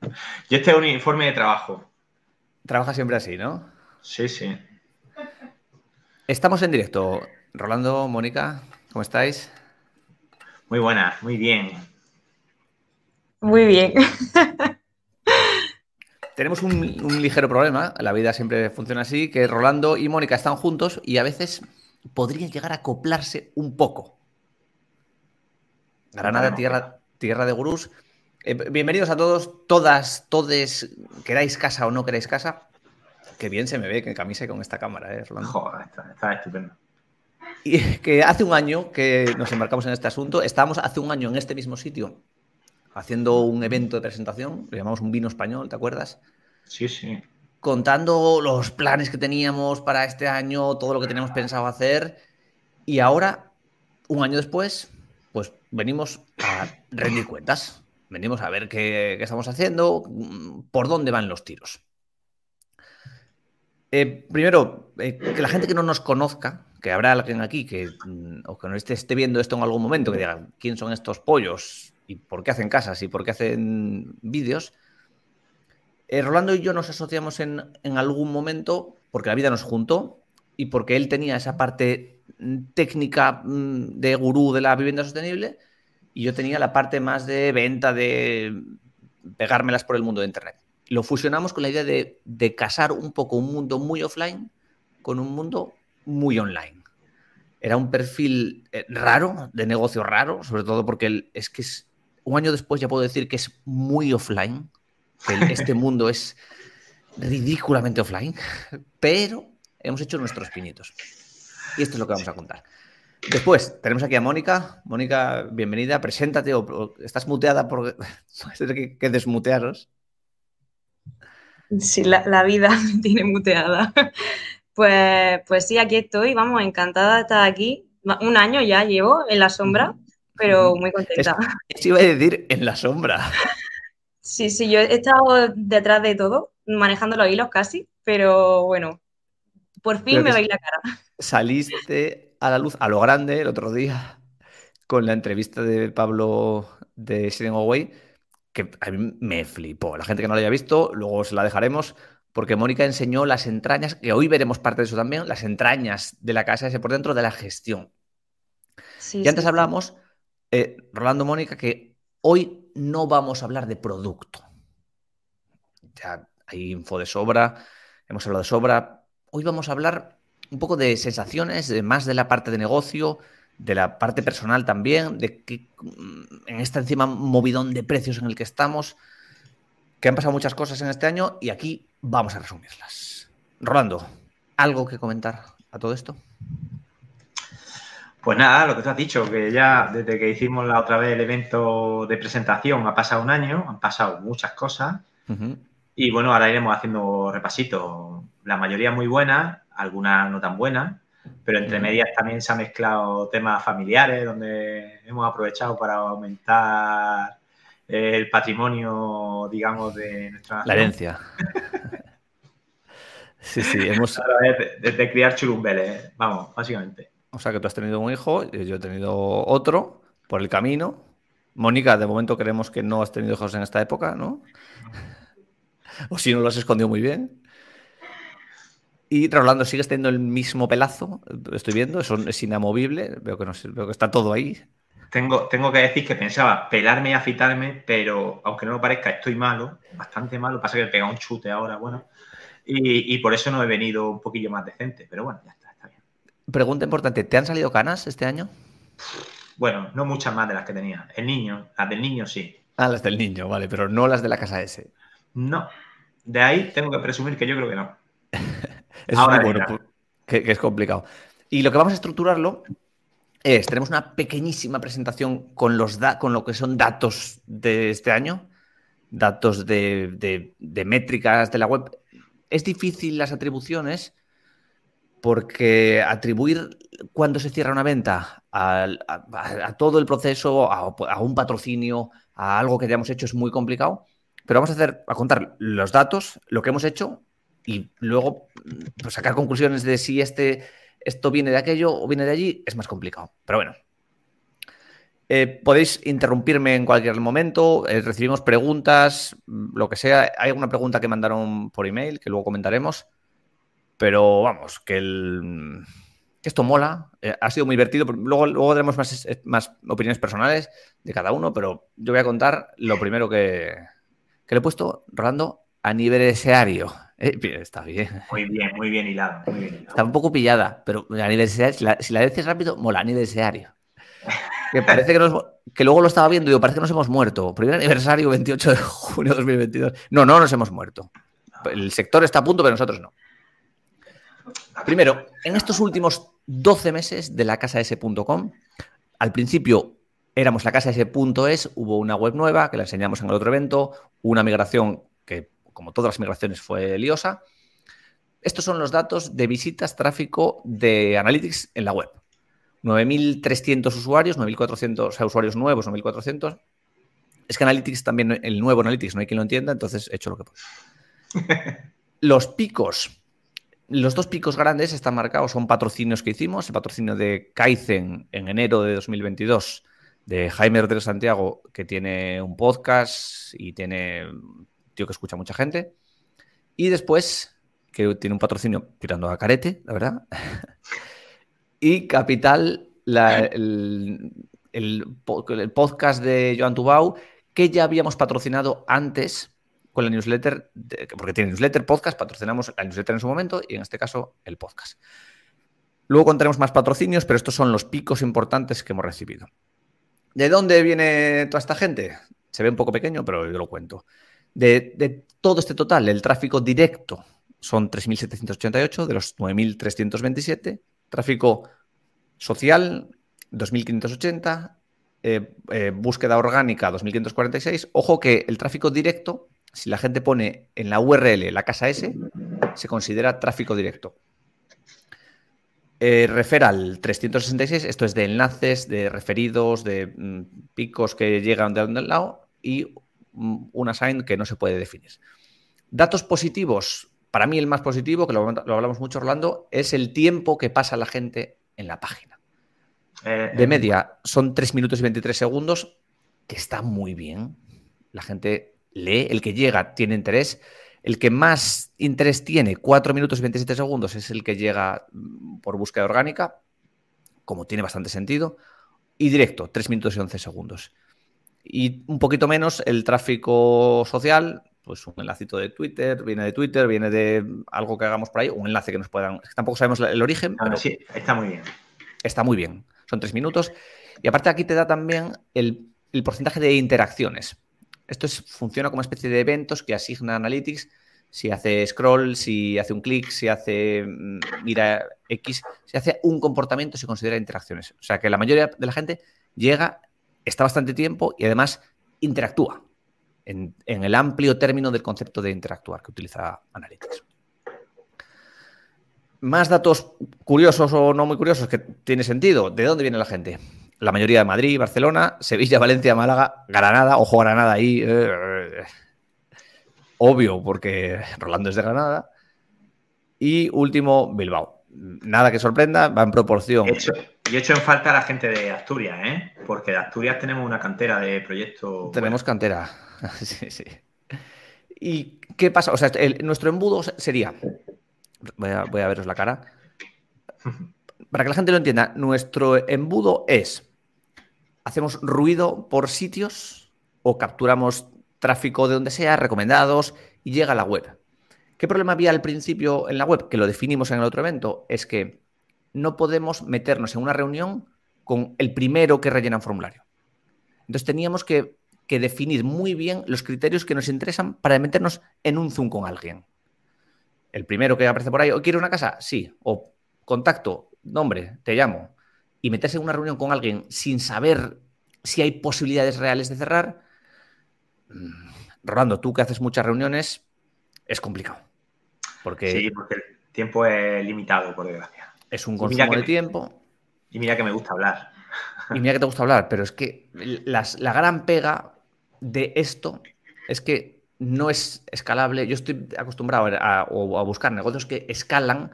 Yo este es un uniforme de trabajo. Trabaja siempre así, ¿no? Sí, sí. Estamos en directo. Rolando, Mónica, ¿cómo estáis? Muy buena, muy bien. Muy bien. Tenemos un, ligero problema, la vida siempre funciona así, que Rolando y Mónica están juntos y a veces podrían llegar a acoplarse un poco. Granada, tierra, tierra de gurús. Eh, bienvenidos a todos, todas, todes, queráis casa o no queráis casa. Qué bien se me ve que camisa con esta cámara, ¿eh, Rolando? Joder, está, estupendo. Y que hace un año que nos embarcamos en este asunto, estábamos hace un año en este mismo sitio haciendo un evento de presentación, lo llamamos un vino español, ¿te acuerdas? Sí, sí. Contando los planes que teníamos para este año, todo lo que teníamos pensado hacer. Y ahora, un año después, pues venimos a rendir cuentas. Venimos a ver qué, estamos haciendo, por dónde van los tiros. Eh, primero, eh, que la gente que no nos conozca, que habrá alguien aquí que, mm, o que no esté, esté viendo esto en algún momento, que diga, ¿quién son estos pollos? y por qué hacen casas y por qué hacen vídeos, eh, Rolando y yo nos asociamos en, algún momento porque la vida nos juntó y porque él tenía esa parte técnica mm, de gurú de la vivienda sostenible y yo tenía la parte más de venta, de pegármelas por el mundo de Internet. Lo fusionamos con la idea de, de casar un poco un mundo muy offline con un mundo muy online. Era un perfil eh, raro, de negocio raro, sobre todo porque es que es un año después ya puedo decir que es muy offline, que este mundo es ridículamente offline, pero hemos hecho nuestros pinitos. Y esto es lo que vamos a contar. Después, tenemos aquí a Mónica. Mónica, bienvenida. Preséntate o, estás muteada porque que, que desmutearos. Sí, la, vida me tiene muteada. Pues, pues sí, aquí estoy. Vamos, encantada de estar aquí. Un año ya llevo en la sombra pero muy contenta. Eso iba a decir en la sombra. Sí, sí, yo he estado detrás de todo, manejando los hilos casi, pero bueno, por fin me veis la cara. Saliste a la luz a lo grande el otro día con la entrevista de Pablo de Sitting Away, que a mí me flipó. La gente que no la haya visto, luego se la dejaremos, porque Mónica enseñó las entrañas, que hoy veremos parte de eso también, las entrañas de la casa ese por dentro de la gestión. y antes hablamos eh, Rolando Mónica, que hoy no vamos a hablar de producto. Ya hay info de sobra, hemos hablado de sobra. Hoy vamos a hablar un poco de sensaciones, de más de la parte de negocio, de la parte personal también, de que mm, en esta encima movidón de precios en el que estamos, que han pasado muchas cosas en este año y aquí vamos a resumirlas. Rolando, ¿algo que comentar a todo esto? Pues nada, lo que tú has dicho, que ya desde que hicimos la otra vez el evento de presentación ha pasado un año, han pasado muchas cosas. Y bueno, ahora iremos haciendo repasitos. La mayoría muy buenas, algunas no tan buenas, pero entre medias también se han mezclado temas familiares, donde hemos aprovechado para aumentar el patrimonio, digamos, de nuestra La herencia. sí, sí, hemos. Desde, criar churumbeles, vamos, básicamente. O sea que tú has tenido un hijo, yo he tenido otro por el camino. Mónica, de momento creemos que no has tenido hijos en esta época, ¿no? O si no lo has escondido muy bien. Y Rolando, ¿sigues teniendo el mismo pelazo? Estoy viendo, eso es inamovible. Veo que, no, veo que está todo ahí. Tengo, tengo que decir que pensaba pelarme y afitarme, pero aunque no me parezca, estoy malo, bastante malo. Pasa que he pegado un chute ahora, bueno. Y, y por eso no he venido un poquillo más decente, pero bueno, ya está. Pregunta importante, ¿te han salido canas este año? Bueno, no muchas más de las que tenía. El niño, las del niño sí. Ah, las del niño, vale, pero no las de la casa S. No. De ahí tengo que presumir que yo creo que no. es muy bueno, que, es complicado. Y lo que vamos a estructurarlo es, tenemos una pequeñísima presentación con, los con lo que son datos de este año, datos de métricas de la web. Es difícil las atribuciones porque atribuir cuando se cierra una venta a, todo el proceso, a, un patrocinio, a algo que hayamos hecho es muy complicado. Pero vamos a hacer, a contar los datos, lo que hemos hecho y luego pues, sacar conclusiones de si este, esto viene de aquello o viene de allí es más complicado. Pero bueno. Eh, podéis interrumpirme en cualquier momento, eh, recibimos preguntas, lo que sea. Hay alguna pregunta que mandaron por email que luego comentaremos, pero vamos, que, esto mola, eh, ha sido muy divertido. Luego, luego tenemos más, más, opiniones personales de cada uno, pero yo voy a contar lo primero que, que le he puesto, Rolando, aniversario. está bien. Muy bien, muy bien hilado, Está un poco pillada, pero aniversario, si la, si la dices rápido, mola, aniversario. Que parece que, luego lo estaba viendo y digo, parece que nos hemos muerto. Primer aniversario, 28 de junio de 2022. No, no nos hemos muerto. El sector está a punto, pero nosotros no. Primero, en estos últimos 12 meses de la casa S.com, al principio éramos la casa S.es, hubo una web nueva que la enseñamos en el otro evento, una migración que, como todas las migraciones, fue liosa. Estos son los datos de visitas, tráfico de Analytics en la web. 9.300 usuarios, 9.400 usuarios nuevos, 9.400. Es que Analytics también, el nuevo Analytics, no hay quien lo entienda, entonces he hecho lo que puedo. Los picos. Los dos picos grandes están marcados, son patrocinios que hicimos. El patrocinio de Kaizen en enero de 2022 de Jaime Rodríguez Santiago, que tiene un podcast y tiene un tío que escucha mucha gente. Y después, que tiene un patrocinio tirando a carete, la verdad. Y Capital, el, podcast de Joan Tubau, que ya habíamos patrocinado antes con la newsletter, porque tiene newsletter, podcast, patrocinamos la newsletter en su momento y en este caso el podcast. Luego contaremos más patrocinios, pero estos son los picos importantes que hemos recibido. ¿De dónde viene toda esta gente? Se ve un poco pequeño, pero yo lo cuento. De, todo este total, el tráfico directo son 3.788 de los 9.327 Tráfico social, 2580. Eh, eh, búsqueda orgánica, 2546. Ojo que el tráfico directo, si la gente pone en la URL la casa S, se considera tráfico directo. Eh, referal 366, esto es de enlaces, de referidos, de mm, picos que llegan de un lado y mm, una sign que no se puede definir. Datos positivos, para mí el más positivo, que lo, hablamos mucho Orlando, es el tiempo que pasa la gente en la página. Eh, de eh, media son 3 minutos y 23 segundos, que está muy bien. La gente lee, el que llega tiene interés. El que más interés tiene, 4 minutos y 27 segundos, es el que llega mm, por búsqueda orgánica, como tiene bastante sentido. Y directo, 3 minutos y 11 segundos. Y un poquito menos el tráfico social, pues un enlacito de Twitter, viene de Twitter, viene de algo que hagamos por ahí, un enlace que nos puedan. tampoco sabemos el origen. pero sí, está muy bien. Está muy bien. Son tres minutos. Y aparte aquí te da también el, porcentaje de interacciones. Esto funciona como una especie de eventos que asigna Analytics. Si hace scroll, si hace un clic, si hace mm, mira X, si hace un comportamiento, se considera interacciones. O sea que la mayoría de la gente llega, está bastante tiempo y además interactúa en, el amplio término del concepto de interactuar que utiliza Analytics. Más datos curiosos o no muy curiosos que tiene sentido. ¿De dónde viene la gente? La mayoría de Madrid, Barcelona, Sevilla, Valencia, Málaga, Granada, ojo Granada ahí. Eh, obvio, porque Rolando es de Granada. Y último, Bilbao. Nada que sorprenda, va en proporción. Y he hecho en falta la gente de Asturias, ¿eh? Porque de Asturias tenemos una cantera de proyectos. Tenemos cantera. sí, sí. ¿Y qué pasa? O sea, nuestro embudo sería. Voy a, voy a veros la cara. Para que la gente lo entienda, nuestro embudo es. Hacemos ruido por sitios o capturamos tráfico de donde sea, recomendados, y llega a la web. ¿Qué problema había al principio en la web? Que lo definimos en el otro evento. Es que no podemos meternos en una reunión con el primero que rellena un formulario. Entonces teníamos que definir muy bien los criterios que nos interesan para meternos en un Zoom con alguien. El primero que aparece por ahí, ¿o quiere una casa? Sí. O contacto, nombre, te llamo. Y meterse en una reunión con alguien sin saber si hay posibilidades reales de cerrar. Mm, Rolando, tú que haces muchas reuniones, es complicado. Porque sí, porque el tiempo es limitado, por desgracia. Es un consumo de tiempo. Y mira que me gusta hablar. Y mira que te gusta hablar, pero es que la gran pega de esto es que no es escalable. Yo estoy acostumbrado a, buscar negocios que escalan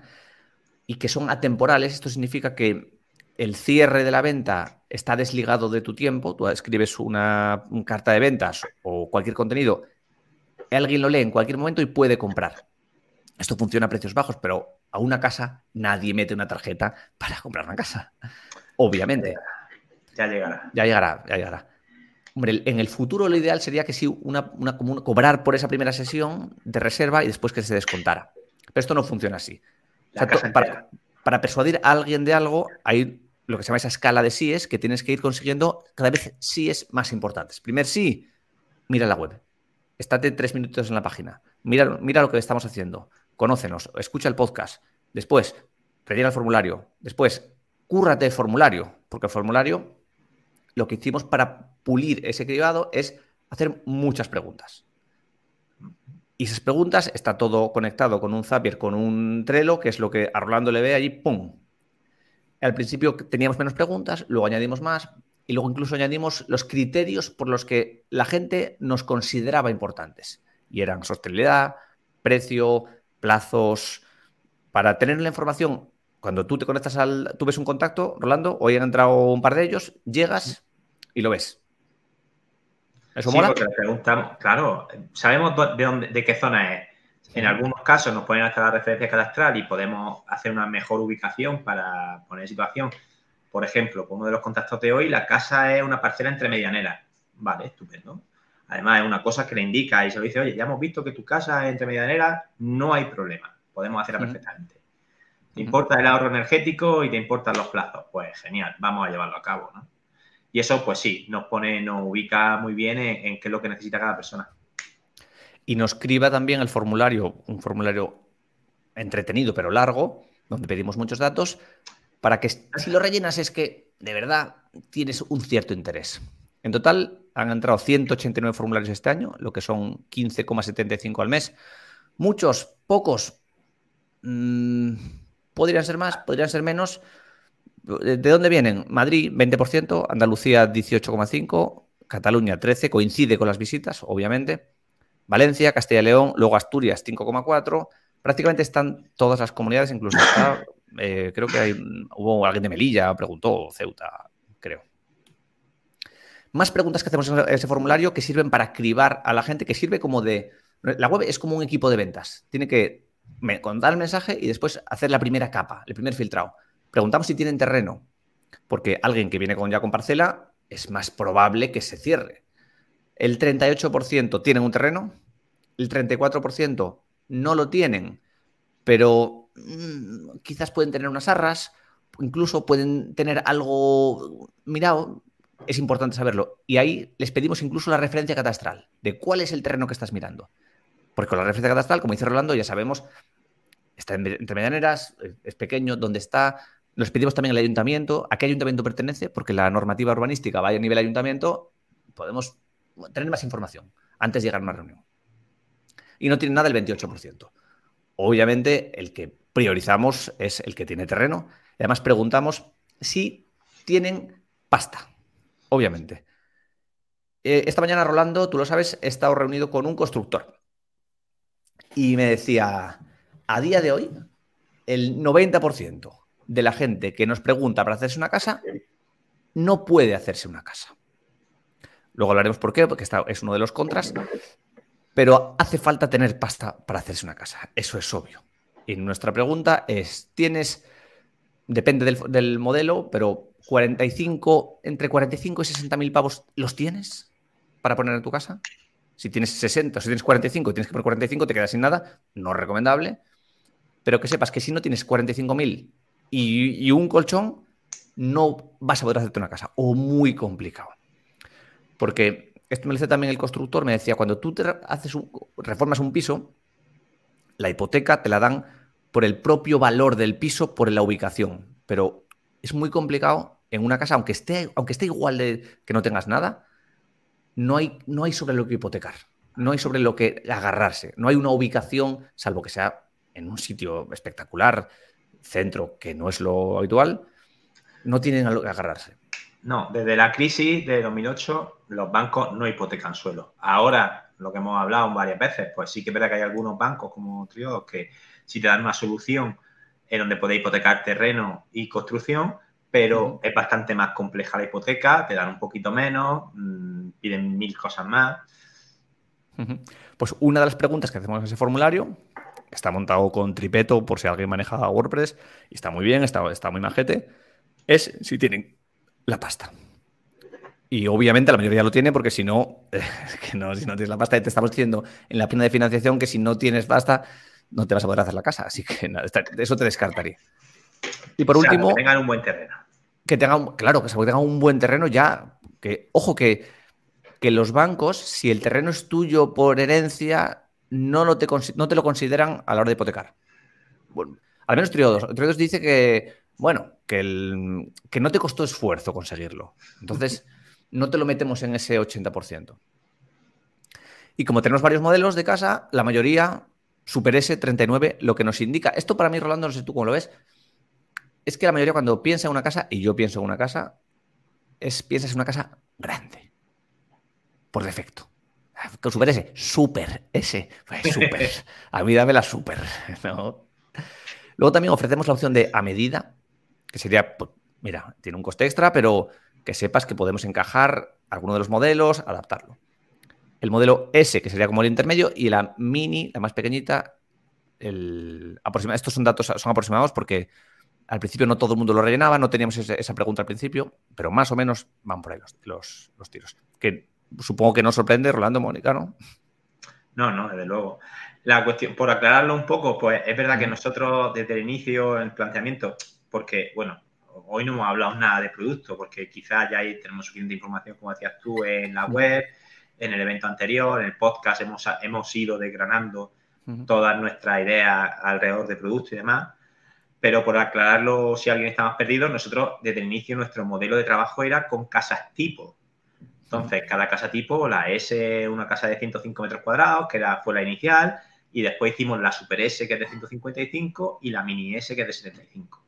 y que son atemporales. Esto significa que el cierre de la venta está desligado de tu tiempo, tú escribes una, carta de ventas o cualquier contenido, alguien lo lee en cualquier momento y puede comprar. Esto funciona a precios bajos, pero a una casa nadie mete una tarjeta para comprar una casa. Obviamente. Ya llegará. Ya llegará, ya llegará. Hombre, en el futuro lo ideal sería que sí, una, una, cobrar por esa primera sesión de reserva y después que se descontara. Pero esto no funciona así. para, para, persuadir a alguien de algo, hay lo que se llama esa escala de síes que tienes que ir consiguiendo cada vez síes más importantes. Primer sí, mira la web. Estate tres minutos en la página. Mira, mira lo que estamos haciendo. Conócenos. Escucha el podcast. Después, rellena el formulario. Después, cúrrate el formulario. Porque el formulario, lo que hicimos para pulir ese cribado es hacer muchas preguntas. Y esas preguntas está todo conectado con un Zapier, con un Trello, que es lo que a Rolando le ve allí, ¡pum! Al principio teníamos menos preguntas, luego añadimos más y luego incluso añadimos los criterios por los que la gente nos consideraba importantes. Y eran sostenibilidad, precio, plazos. Para tener la información, cuando tú te conectas al. Tú ves un contacto, Rolando, hoy han entrado un par de ellos, llegas y lo ves. ¿Eso sí, Porque le preguntamos, claro, sabemos de, dónde, de qué zona es. En algunos casos nos ponen hasta la referencia cadastral y podemos hacer una mejor ubicación para poner situación. Por ejemplo, con uno de los contactos de hoy, la casa es una parcela entre medianeras. Vale, estupendo. Además, es una cosa que le indica y se lo dice, oye, ya hemos visto que tu casa es entre medianeras, no hay problema, podemos hacerla perfectamente. ¿Te importa el ahorro energético y te importan los plazos? Pues genial, vamos a llevarlo a cabo, ¿no? Y eso, pues sí, nos pone, nos ubica muy bien en qué es lo que necesita cada persona y nos escriba también el formulario, un formulario entretenido pero largo, donde pedimos muchos datos, para que si lo rellenas es que de verdad tienes un cierto interés. En total han entrado 189 formularios este año, lo que son 15,75 al mes. Muchos, pocos, mm, podrían ser más, podrían ser menos. ¿De dónde vienen? Madrid 20%, Andalucía 18,5%, Cataluña 13%, coincide con las visitas, obviamente. Valencia, Castilla y León, luego Asturias 5,4. Prácticamente están todas las comunidades, incluso eh, creo que hubo alguien de Melilla, preguntó, Ceuta, creo. Más preguntas que hacemos en ese formulario que sirven para cribar a la gente, que sirve como de... La web es como un equipo de ventas. Tiene que contar el mensaje y después hacer la primera capa, el primer filtrado. Preguntamos si tienen terreno, porque alguien que viene con, ya con parcela es más probable que se cierre el 38% tienen un terreno, el 34% no lo tienen, pero mm, quizás pueden tener unas arras, incluso pueden tener algo mirado, es importante saberlo. Y ahí les pedimos incluso la referencia catastral de cuál es el terreno que estás mirando. Porque con la referencia catastral, como dice Rolando, ya sabemos, está entre medianeras, es pequeño, dónde está. Nos pedimos también el ayuntamiento, a qué ayuntamiento pertenece, porque la normativa urbanística va a nivel ayuntamiento, podemos tener más información antes de llegar a una reunión. Y no tiene nada el 28%. Obviamente, el que priorizamos es el que tiene terreno. además, preguntamos si tienen pasta. Obviamente. Eh, esta mañana, Rolando, tú lo sabes, he estado reunido con un constructor. Y me decía, a día de hoy, el 90% de la gente que nos pregunta para hacerse una casa no puede hacerse una casa. Luego hablaremos por qué, porque es uno de los contras. Pero hace falta tener pasta para hacerse una casa. Eso es obvio. Y nuestra pregunta es: ¿tienes, depende del, modelo, pero 45, entre 45 y 60 mil pavos, ¿los tienes para poner en tu casa? Si tienes 60 o si tienes 45 y tienes que poner 45, te quedas sin nada. No es recomendable. Pero que sepas que si no tienes 45 mil y, y un colchón, no vas a poder hacerte una casa. O muy complicado. Porque esto me lo dice también el constructor, me decía, cuando tú te haces reformas un piso, la hipoteca te la dan por el propio valor del piso, por la ubicación. Pero es muy complicado en una casa, aunque esté, aunque esté igual de que no tengas nada, no hay, no hay sobre lo que hipotecar, no hay sobre lo que agarrarse, no hay una ubicación, salvo que sea en un sitio espectacular, centro, que no es lo habitual, no tienen a lo que agarrarse. No, desde la crisis de 2008 los bancos no hipotecan suelo. Ahora, lo que hemos hablado varias veces, pues sí que es verdad que hay algunos bancos como Trio que sí te dan una solución en donde podéis hipotecar terreno y construcción, pero es bastante más compleja la hipoteca, te dan un poquito menos, mm, piden mil cosas más. Pues una de las preguntas que hacemos en ese formulario está montado con tripeto por si alguien maneja WordPress y está muy bien, está, está muy majete, es si tienen la pasta. Y obviamente la mayoría lo tiene porque si no, que no, si no tienes la pasta, te estamos diciendo en la pena de financiación que si no tienes pasta, no te vas a poder hacer la casa. Así que eso te descartaría. Y por último. Que tengan un buen terreno. Que tengan, claro, que tengan un buen terreno ya. Que, ojo, que, que los bancos, si el terreno es tuyo por herencia, no, lo te, no te lo consideran a la hora de hipotecar. Bueno, al menos Triodos. Triodos dice que, bueno, que, el, que no te costó esfuerzo conseguirlo. Entonces, no te lo metemos en ese 80%. Y como tenemos varios modelos de casa, la mayoría Super S39, lo que nos indica. Esto para mí, Rolando, no sé tú cómo lo ves, es que la mayoría cuando piensa en una casa, y yo pienso en una casa, es piensas en una casa grande. Por defecto. Con Super S, Super S. Pues super. A mí dame la Super. Luego también ofrecemos la opción de a medida, que sería, pues, mira, tiene un coste extra, pero que sepas que podemos encajar alguno de los modelos, adaptarlo. El modelo S, que sería como el intermedio, y la mini, la más pequeñita, el Estos son datos, son aproximados porque al principio no todo el mundo lo rellenaba, no teníamos esa pregunta al principio, pero más o menos van por ahí los, los tiros. Que supongo que no sorprende, Rolando Mónica, ¿no? No, no, desde luego. La cuestión, por aclararlo un poco, pues es verdad que nosotros desde el inicio, el planteamiento, porque, bueno, hoy no hemos hablado nada de producto, porque quizás ya ahí tenemos suficiente información, como decías tú, en la web, en el evento anterior, en el podcast hemos, hemos ido desgranando todas nuestras ideas alrededor de producto y demás. Pero por aclararlo, si alguien está más perdido, nosotros desde el inicio nuestro modelo de trabajo era con casas tipo. Entonces, cada casa tipo, la S, una casa de 105 metros cuadrados, que era, fue la inicial, y después hicimos la Super S, que es de 155, y la Mini S, que es de 75.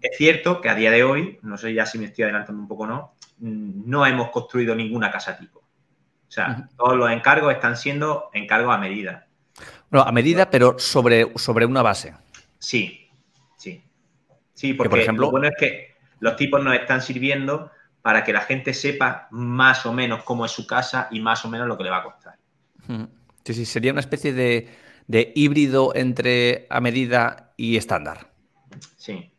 Es cierto que a día de hoy, no sé ya si me estoy adelantando un poco o no, mm, no hemos construido ninguna casa tipo. O sea, todos los encargos están siendo encargos a medida. Bueno, a medida, pero sobre, sobre una base. Sí, sí. Sí, porque por ejemplo, lo bueno es que los tipos nos están sirviendo para que la gente sepa más o menos cómo es su casa y más o menos lo que le va a costar. Sí, sí, sería una especie de, híbrido entre a medida y estándar. Sí.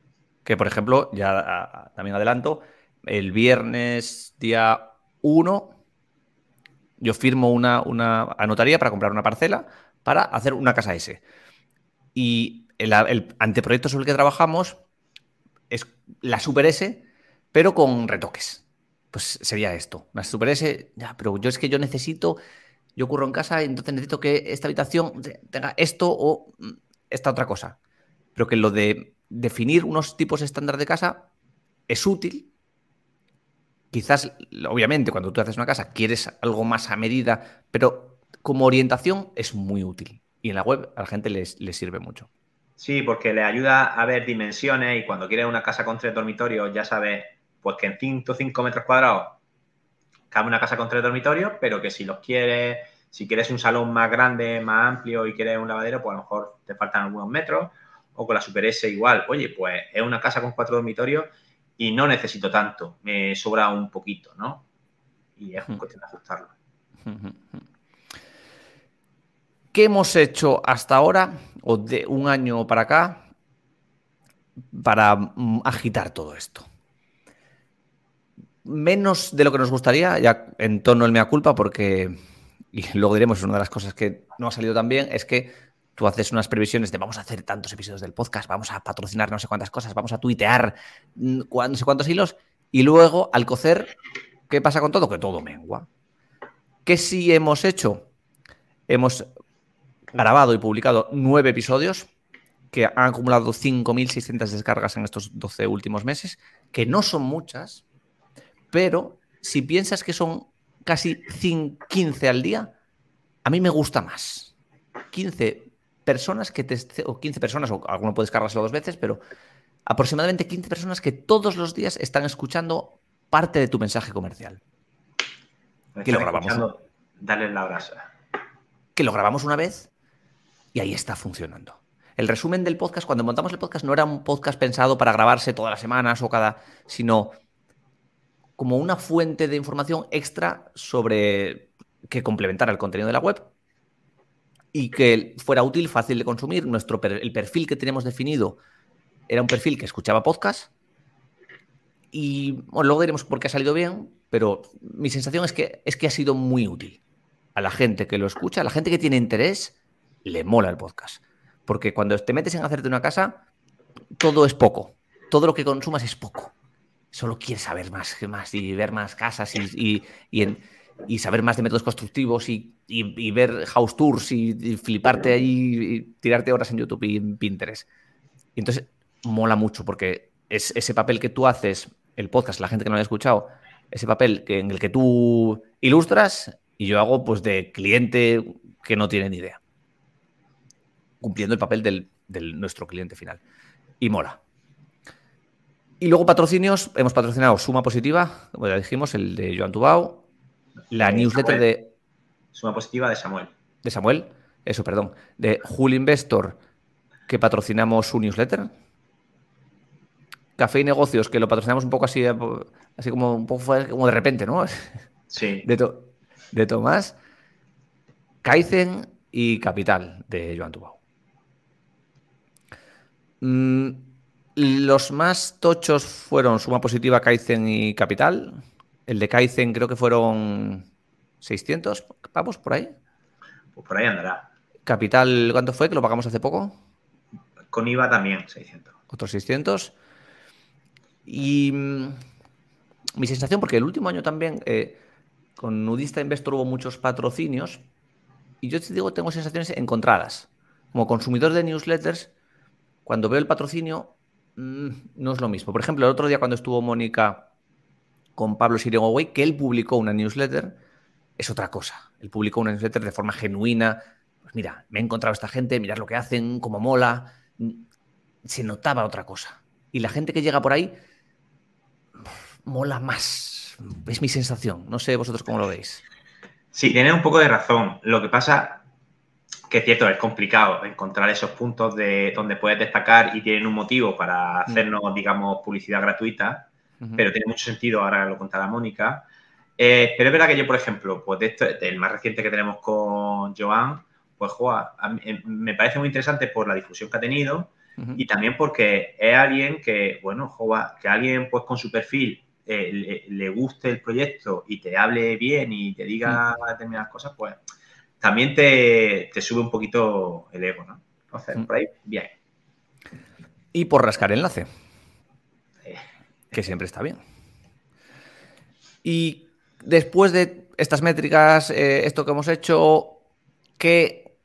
Que, por ejemplo, ya también adelanto, el viernes día 1 yo firmo una, una anotaría para comprar una parcela para hacer una casa S. Y el, el, anteproyecto sobre el que trabajamos es la Super S, pero con retoques. Pues sería esto. Una Super S, ya, pero yo es que yo necesito, yo ocurro en casa, entonces necesito que esta habitación tenga esto o mm, esta otra cosa. Pero que lo de definir unos tipos estándar de casa es útil. Quizás, obviamente, cuando tú haces una casa quieres algo más a medida, pero como orientación es muy útil. Y en la web a la gente les, sirve mucho. Sí, porque le ayuda a ver dimensiones y cuando quieres una casa con tres dormitorios ya sabes pues que en 105 metros cuadrados cabe una casa con tres dormitorios, pero que si los quieres, si quieres un salón más grande, más amplio y quieres un lavadero, pues a lo mejor te faltan algunos metros. O con la Super S igual, oye, pues es una casa con cuatro dormitorios y no necesito tanto, me sobra un poquito, ¿no? Y es hmm. cuestión de ajustarlo. ¿Qué hemos hecho hasta ahora, o de un año para acá, para mm, agitar todo esto? menos de lo que nos gustaría, ya en tono el mea culpa, porque, y luego diremos, una de las cosas que no ha salido tan bien, es que tú haces unas previsiones de vamos a hacer tantos episodios del podcast, vamos a patrocinar no sé cuántas cosas, vamos a tuitear no sé cuántos hilos, y luego al cocer, ¿qué pasa con todo? Que todo mengua. ¿Qué sí hemos hecho? Hemos grabado y publicado nueve episodios que han acumulado 5.600 descargas en estos 12 últimos meses, que no son muchas, pero si piensas que son casi 15 al día, a mí me gusta más. 15 personas que te, o 15 personas, o alguno puede descargárselo dos veces, pero aproximadamente 15 personas que todos los días están escuchando parte de tu mensaje comercial. Que lo grabamos. Dale la brasa. Que lo grabamos una vez y ahí está funcionando. el resumen del podcast, cuando montamos el podcast, no era un podcast pensado para grabarse todas las semanas o cada, sino como una fuente de información extra sobre que complementara el contenido de la web y que fuera útil, fácil de consumir. Nuestro, el perfil que tenemos definido era un perfil que escuchaba podcast. Y bueno, luego diremos por qué ha salido bien, pero mi sensación es que, es que ha sido muy útil. A la gente que lo escucha, a la gente que tiene interés, le mola el podcast. Porque cuando te metes en hacerte una casa, todo es poco. Todo lo que consumas es poco. Solo quieres saber más, más y ver más casas y, y, saber más de métodos constructivos y, ver house tours y, fliparte ahí y tirarte horas en YouTube y en Pinterest. Y entonces mola mucho porque es ese papel que tú haces, el podcast, la gente que no lo ha escuchado, ese papel que, en el que tú ilustras y yo hago pues de cliente que no tiene ni idea. Cumpliendo el papel del, nuestro cliente final. Y mola. Y luego patrocinios, hemos patrocinado Suma Positiva, como ya dijimos, el de Joan Tubao, la newsletter de... Suma Positiva de Samuel. De Samuel, eso, perdón. De Jul Investor, que patrocinamos su newsletter. Café y Negocios, que lo patrocinamos un poco así, así como un poco como de repente, ¿no? Sí. De, de Tomás. Kaizen y Capital, de Joan Tubao. Mm, los más tochos fueron Suma Positiva, Kaizen y Capital. El de Kaizen creo que fueron 600 pavos por ahí. Pues por ahí andará. Capital, ¿cuánto fue? Que lo pagamos hace poco. Con IVA también, 600. Otros 600. Y mm, mi sensación, porque el último año también eh, con Nudista Investor hubo muchos patrocinios y yo te digo, tengo sensaciones encontradas. Como consumidor de newsletters, cuando veo el patrocinio, mm, no es lo mismo. Por ejemplo, el otro día cuando estuvo Mónica con Pablo Siriogoway, que él publicó una newsletter, es otra cosa. Él publicó una newsletter de forma genuina. Pues mira, me he encontrado a esta gente, mirad lo que hacen, cómo mola. Se notaba otra cosa. Y la gente que llega por ahí mola más. Es mi sensación. No sé vosotros cómo lo veis. Sí, tiene un poco de razón. Lo que pasa que es cierto, es complicado encontrar esos puntos de donde puedes destacar y tienen un motivo para mm. hacernos, digamos, publicidad gratuita, pero tiene mucho sentido, ahora lo contará Mónica. Eh, pero es verdad que yo, por ejemplo, pues de esto, el más reciente que tenemos con Joan, pues juega, eh, me parece muy interesante por la difusión que ha tenido y también porque es alguien que, bueno, juega, que alguien pues con su perfil eh, le, guste el proyecto y te hable bien y te diga determinadas cosas, pues también te, sube un poquito el ego, ¿no? Entonces, por ahí, bien. Y por rascar enlace. Que siempre está bien. Y después de estas métricas, eh, esto que hemos hecho, ¿qué,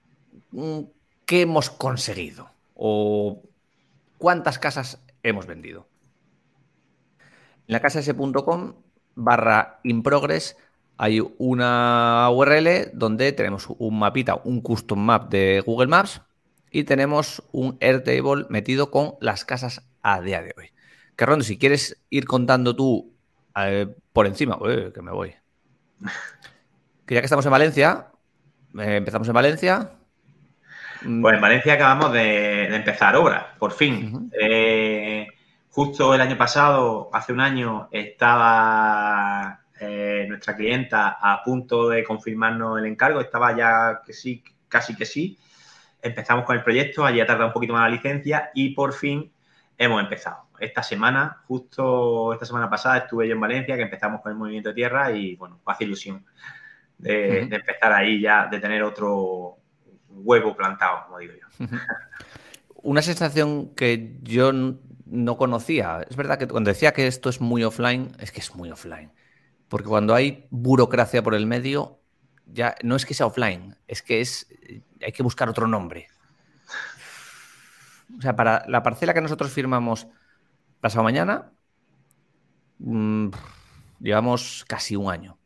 mm, ¿qué hemos conseguido? ¿O cuántas casas hemos vendido? En la casa s.com barra improgress hay una URL donde tenemos un mapita, un custom map de Google Maps y tenemos un Airtable metido con las casas a día de hoy. Que Rondo, si quieres ir contando tú eh, por encima, que me voy. Que ya que estamos en Valencia, eh, empezamos en Valencia. Pues en Valencia acabamos de, empezar obra, por fin. Justo el año pasado, hace un año, estaba eh, nuestra clienta a punto de confirmarnos el encargo, estaba ya que sí, casi que sí. Empezamos con el proyecto, allí ha tardado un poquito más la licencia y por fin hemos empezado. Esta semana, justo esta semana pasada, estuve yo en Valencia, que empezamos con el movimiento de tierra y bueno, hace ilusión de, empezar ahí ya, de tener otro huevo plantado, como digo yo. Una sensación que yo no conocía. Es verdad que cuando decía que esto es muy offline, es que es muy offline. Porque cuando hay burocracia por el medio, ya no es que sea offline, es que es hay que buscar otro nombre. O sea, para la parcela que nosotros firmamos pasado mañana, mm, llevamos casi un año.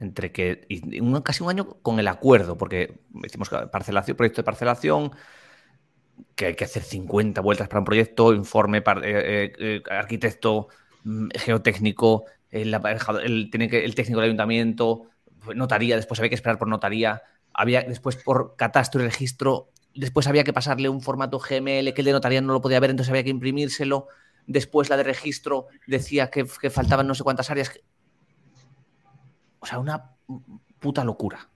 Entre que. casi un año con el acuerdo, porque hicimos parcelación, proyecto de parcelación, que hay que hacer 50 vueltas para un proyecto, informe, eh, eh, eh, arquitecto, mm, geotécnico, el, el, técnico del ayuntamiento, notaría, después había que esperar por notaría, había después por catastro y registro después había que pasarle un formato GML que el de notaría no lo podía ver, entonces había que imprimírselo. Después la de registro decía que, faltaban no sé cuántas áreas. O sea, una puta locura.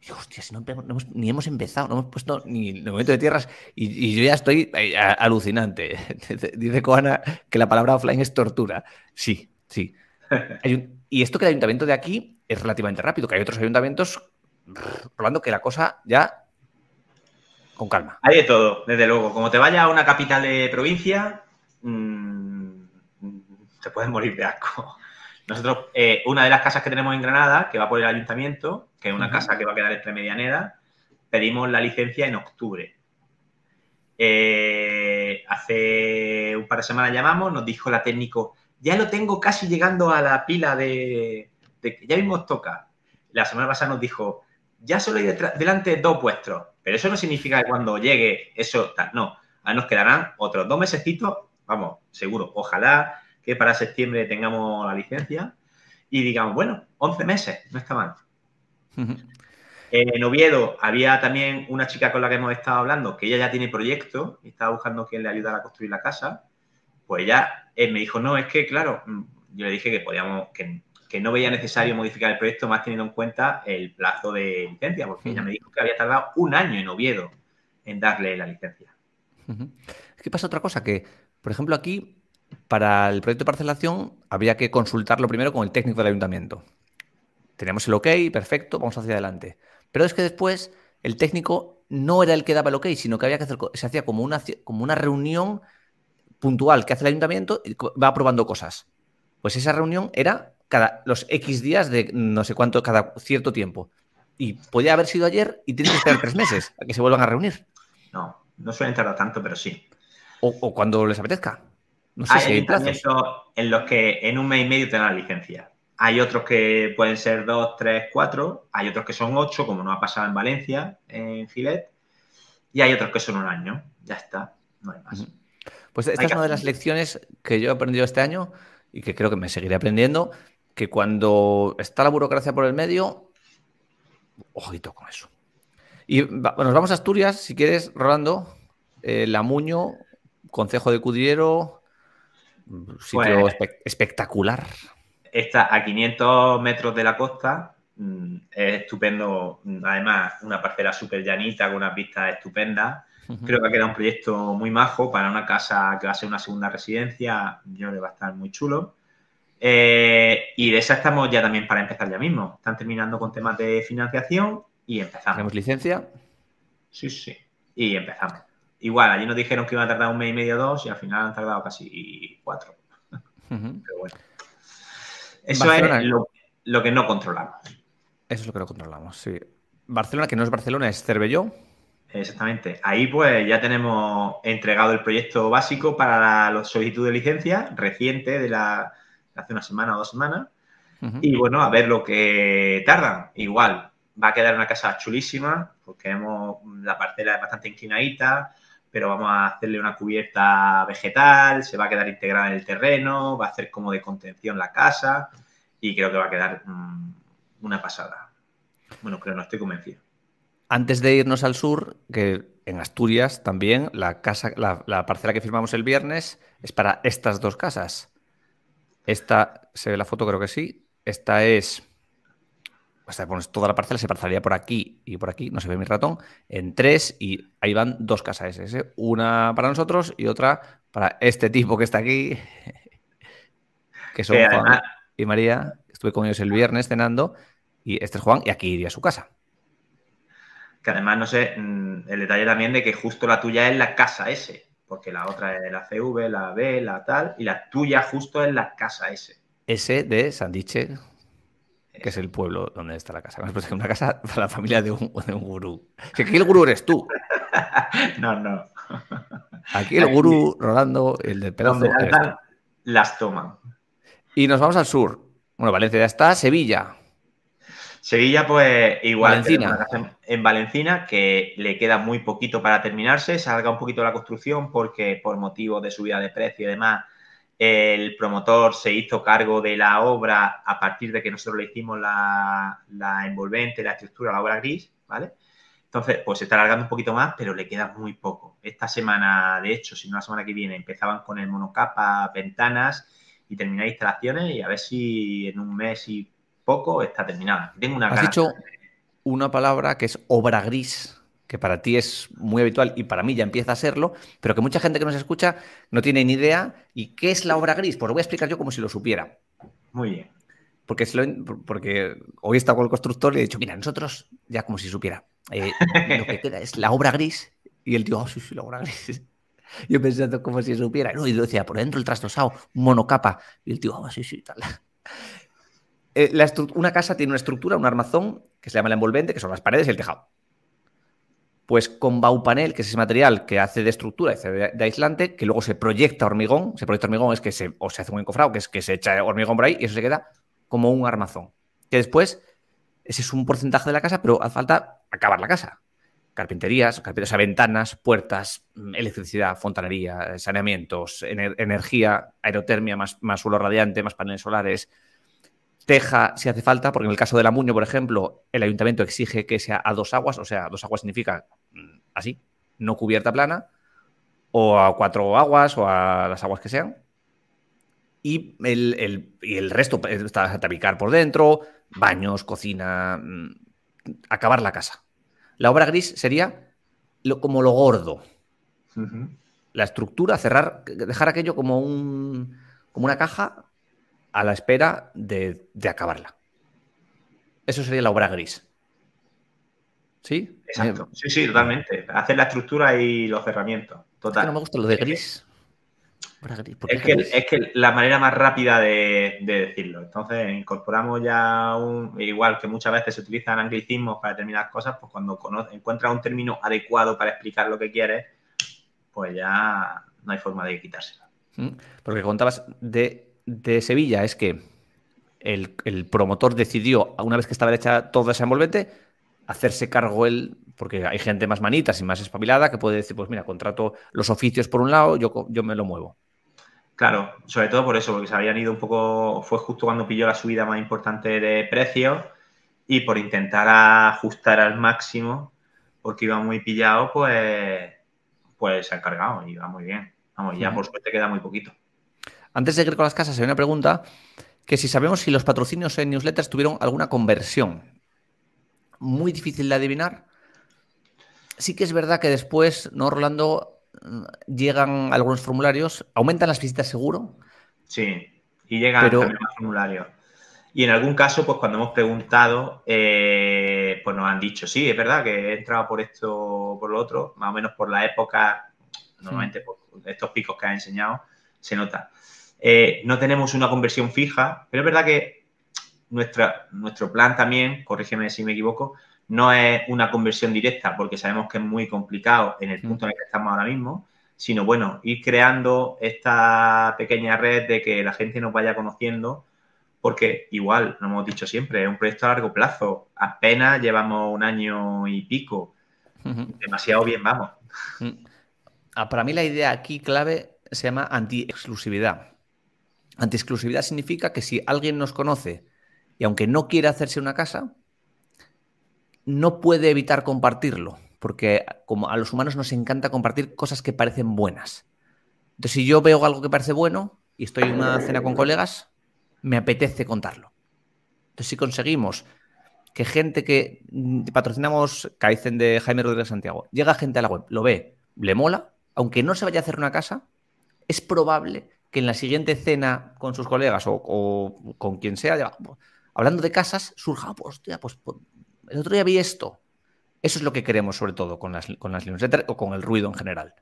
Y, hostia, si no, hemos, ni hemos empezado, no hemos puesto ni el momento de tierras y, yo ya estoy eh, alucinante. Dice Coana que la palabra offline es tortura. Sí, sí. y esto que el ayuntamiento de aquí es relativamente rápido, que hay otros ayuntamientos probando que la cosa ya con calma. Hay de todo, desde luego. Como te vaya a una capital de provincia, mmm, te puedes morir de asco. Nosotros, eh, una de las casas que tenemos en Granada, que va por el ayuntamiento, que es una casa que va a quedar entre Medianera, pedimos la licencia en octubre. Eh, hace un par de semanas llamamos, nos dijo la técnico, ya lo tengo casi llegando a la pila de, de ya mismo toca. La semana pasada nos dijo, ya solo hay delante dos vuestros, pero eso no significa que cuando llegue eso, no, nos quedarán otros dos mesecitos, vamos, seguro, ojalá que para septiembre tengamos la licencia y digamos, bueno, 11 meses, no está mal. En Oviedo había también una chica con la que hemos estado hablando, que ella ya tiene proyecto y estaba buscando quien le ayudara a construir la casa. Pues ella eh, me dijo, no, es que claro, mm, yo le dije que podíamos, que que no veía necesario modificar el proyecto más teniendo en cuenta el plazo de licencia, porque ella me dijo que había tardado un año en Oviedo en darle la licencia. Es que pasa otra cosa, que, por ejemplo, aquí, para el proyecto de parcelación, había que consultarlo primero con el técnico del ayuntamiento. Teníamos el ok, perfecto, vamos hacia adelante. Pero es que después el técnico no era el que daba el ok, sino que había que hacer, se hacía como una, como una reunión puntual que hace el ayuntamiento y va probando cosas. Pues esa reunión era cada los X días de no sé cuánto, cada cierto tiempo. Y podía haber sido ayer y tienes que esperar tres meses a que se vuelvan a reunir. No, no suelen tardar tanto, pero sí. O, cuando les apetezca. No sé hay si en los que en un mes y medio te dan la licencia. Hay otros que pueden ser dos, tres, cuatro. Hay otros que son ocho, como nos ha pasado en Valencia, en Gilet. Y hay otros que son un año. Ya está, no hay más. Pues esta es una de las lecciones que yo he aprendido este año y que creo que me seguiré aprendiendo, que cuando está la burocracia por el medio, ojito con eso. Y bueno, nos vamos a Asturias, si quieres, Rolando. Eh, Lamuño, Concejo de Cudillero, sitio pues, espectacular. Está a 500 metros de la costa, mm, es estupendo. Además, una parcela súper llanita, con unas vistas estupendas. Creo que ha quedado un proyecto muy majo para una casa que va a ser una segunda residencia. Yo le va a estar muy chulo. Eh, y de esa estamos ya también para empezar ya mismo. Están terminando con temas de financiación y empezamos. ¿Tenemos licencia? Sí, sí. Y empezamos. Igual, allí nos dijeron que iba a tardar un mes y medio, dos, y al final han tardado casi cuatro. Pero bueno. Eso es lo, que no controlamos. Eso es lo que no controlamos, sí. Barcelona, que no es Barcelona, es Cervelló. Exactamente. Ahí pues ya tenemos entregado el proyecto básico para la solicitud de licencia reciente de la, hace una semana o dos semanas. Y bueno, a ver lo que tardan. Igual, va a quedar una casa chulísima, porque hemos, la parcela es bastante inclinadita, pero vamos a hacerle una cubierta vegetal, se va a quedar integrada en el terreno, va a hacer como de contención la casa y creo que va a quedar mm, una pasada. Bueno, creo, no estoy convencido. Antes de irnos al sur, que en Asturias también la casa, la parcela que firmamos el viernes es para estas dos casas. Esta, se ve la foto, creo que sí. Esta es. Hasta pones toda la parcela, se parcelaría por aquí y por aquí, no se ve mi ratón, en tres y ahí van dos casas SS. Una para nosotros y otra para este tipo que está aquí, que son Juan y María. Estuve con ellos el viernes cenando y este es Juan y aquí iría a su casa. Que además, no sé, mm, el detalle también de que justo la tuya es la casa S porque la otra es la CV, la B, la tal, y la tuya justo es la casa S. S de Sandiche, que es el pueblo donde está la casa. Pues una casa para la familia de un, gurú. Que aquí el gurú eres tú. no, no. Aquí el gurú Rolando, el del pedazo. Las toman. Y nos vamos al sur. Bueno, Valencia ya está, Sevilla. Sevilla, pues igual en Valencina, que le queda muy poquito para terminarse, se alarga un poquito la construcción porque por motivos de subida de precio y demás, el promotor se hizo cargo de la obra a partir de que nosotros le hicimos la, envolvente, la estructura, la obra gris, ¿vale? Entonces, pues se está alargando un poquito más, pero le queda muy poco. Esta semana, de hecho, si no la semana que viene, empezaban con el monocapa, ventanas y terminar instalaciones y a ver si en un mes y poco está terminada. Tengo una Has dicho una palabra que es obra gris, que para ti es muy habitual y para mí ya empieza a serlo, pero que mucha gente que nos escucha no tiene ni idea. ¿Y qué es la obra gris? Pues lo voy a explicar yo como si lo supiera. Muy bien. Porque, porque hoy he estado con el constructor y he dicho, mira, nosotros, ya como si supiera, eh, lo que queda es la obra gris. Y él dijo, oh, sí, sí, la obra gris. Yo pensando como si supiera. No, y decía, por dentro el trastosado, monocapa. Y el tío, oh, sí, sí, tal. Eh, una casa tiene una estructura, un armazón, que se llama el envolvente, que son las paredes y el tejado. Pues con Baupanel, que es ese material que hace de estructura, de, aislante, que luego se proyecta hormigón. Se proyecta hormigón es que se, o se hace un encofrado, que es que se echa hormigón por ahí y eso se queda como un armazón. Que después, ese es un porcentaje de la casa, pero hace falta acabar la casa. Carpinterías, carpinterías, ventanas, puertas, mm, electricidad, fontanería, saneamientos, energía, aerotermia, más, más suelo radiante, más paneles solares, teja si hace falta, porque en el caso del Amuño, por ejemplo, el ayuntamiento exige que sea a dos aguas, o sea, dos aguas significa mm, así, no cubierta plana, o a cuatro aguas, o a las aguas que sean y el, y el resto está a tabicar por dentro, baños, cocina, mm, acabar la casa. La obra gris sería lo, como lo gordo. La estructura, cerrar, dejar aquello como, un, como una caja a la espera de, acabarla. Eso sería la obra gris. ¿Sí? Exacto. Sí, sí, totalmente. Hacer la estructura y los cerramientos. Total. no me gusta lo de gris. Es que, es que, la manera más rápida de, decirlo. Entonces, incorporamos ya un. Igual que muchas veces se utilizan anglicismos para determinadas cosas, pues cuando encuentras un término adecuado para explicar lo que quieres, pues ya no hay forma de quitárselo. Mm, porque contabas de, Sevilla, es que el, el, promotor decidió, una vez que estaba hecha toda esa envolvente, hacerse cargo él, porque hay gente más manitas y más espabilada que puede decir, pues mira, contrato los oficios por un lado, yo, yo me lo muevo. Claro, sobre todo por eso, porque se habían ido un poco, fue justo cuando pilló la subida más importante de precios y por intentar ajustar al máximo, porque iba muy pillado, pues, pues se ha encargado y va muy bien. Vamos, ya por suerte queda muy poquito. Antes de ir con las casas, hay una pregunta que si sabemos si los patrocinios en newsletters tuvieron alguna conversión. Muy difícil de adivinar. Sí que es verdad que después, ¿no, Rolando? llegan algunos formularios, aumentan las visitas seguro. Sí, y llegan pero... los formularios. Y en algún caso, pues cuando hemos preguntado, eh, pues nos han dicho, sí, es verdad que he entrado por esto, por lo otro, más o menos por la época, normalmente por estos picos que ha enseñado, se nota. Eh, no tenemos una conversión fija, pero es verdad que nuestra, nuestro plan también, corrígeme si me equivoco, no es una conversión directa porque sabemos que es muy complicado en el punto en el que estamos ahora mismo, sino bueno, ir creando esta pequeña red de que la gente nos vaya conociendo, porque igual, lo hemos dicho siempre, es un proyecto a largo plazo, apenas llevamos un año y pico, demasiado bien vamos. Ah, para mí la idea aquí clave se llama anti-exclusividad. Anti-exclusividad significa que si alguien nos conoce y aunque no quiera hacerse una casa, no puede evitar compartirlo, porque como a los humanos nos encanta compartir cosas que parecen buenas. Entonces, si yo veo algo que parece bueno y estoy en una cena con colegas, me apetece contarlo. Entonces, si conseguimos que gente que patrocinamos Kaizen de Jaime Rodríguez Santiago, llega gente a la web, lo ve, le mola, aunque no se vaya a hacer una casa, es probable que en la siguiente cena con sus colegas o, con quien sea, hablando de casas, surja, ah, pues, pues, pues el otro día vi esto. Eso es lo que queremos, sobre todo, con las, con las newsletters o con el ruido en general.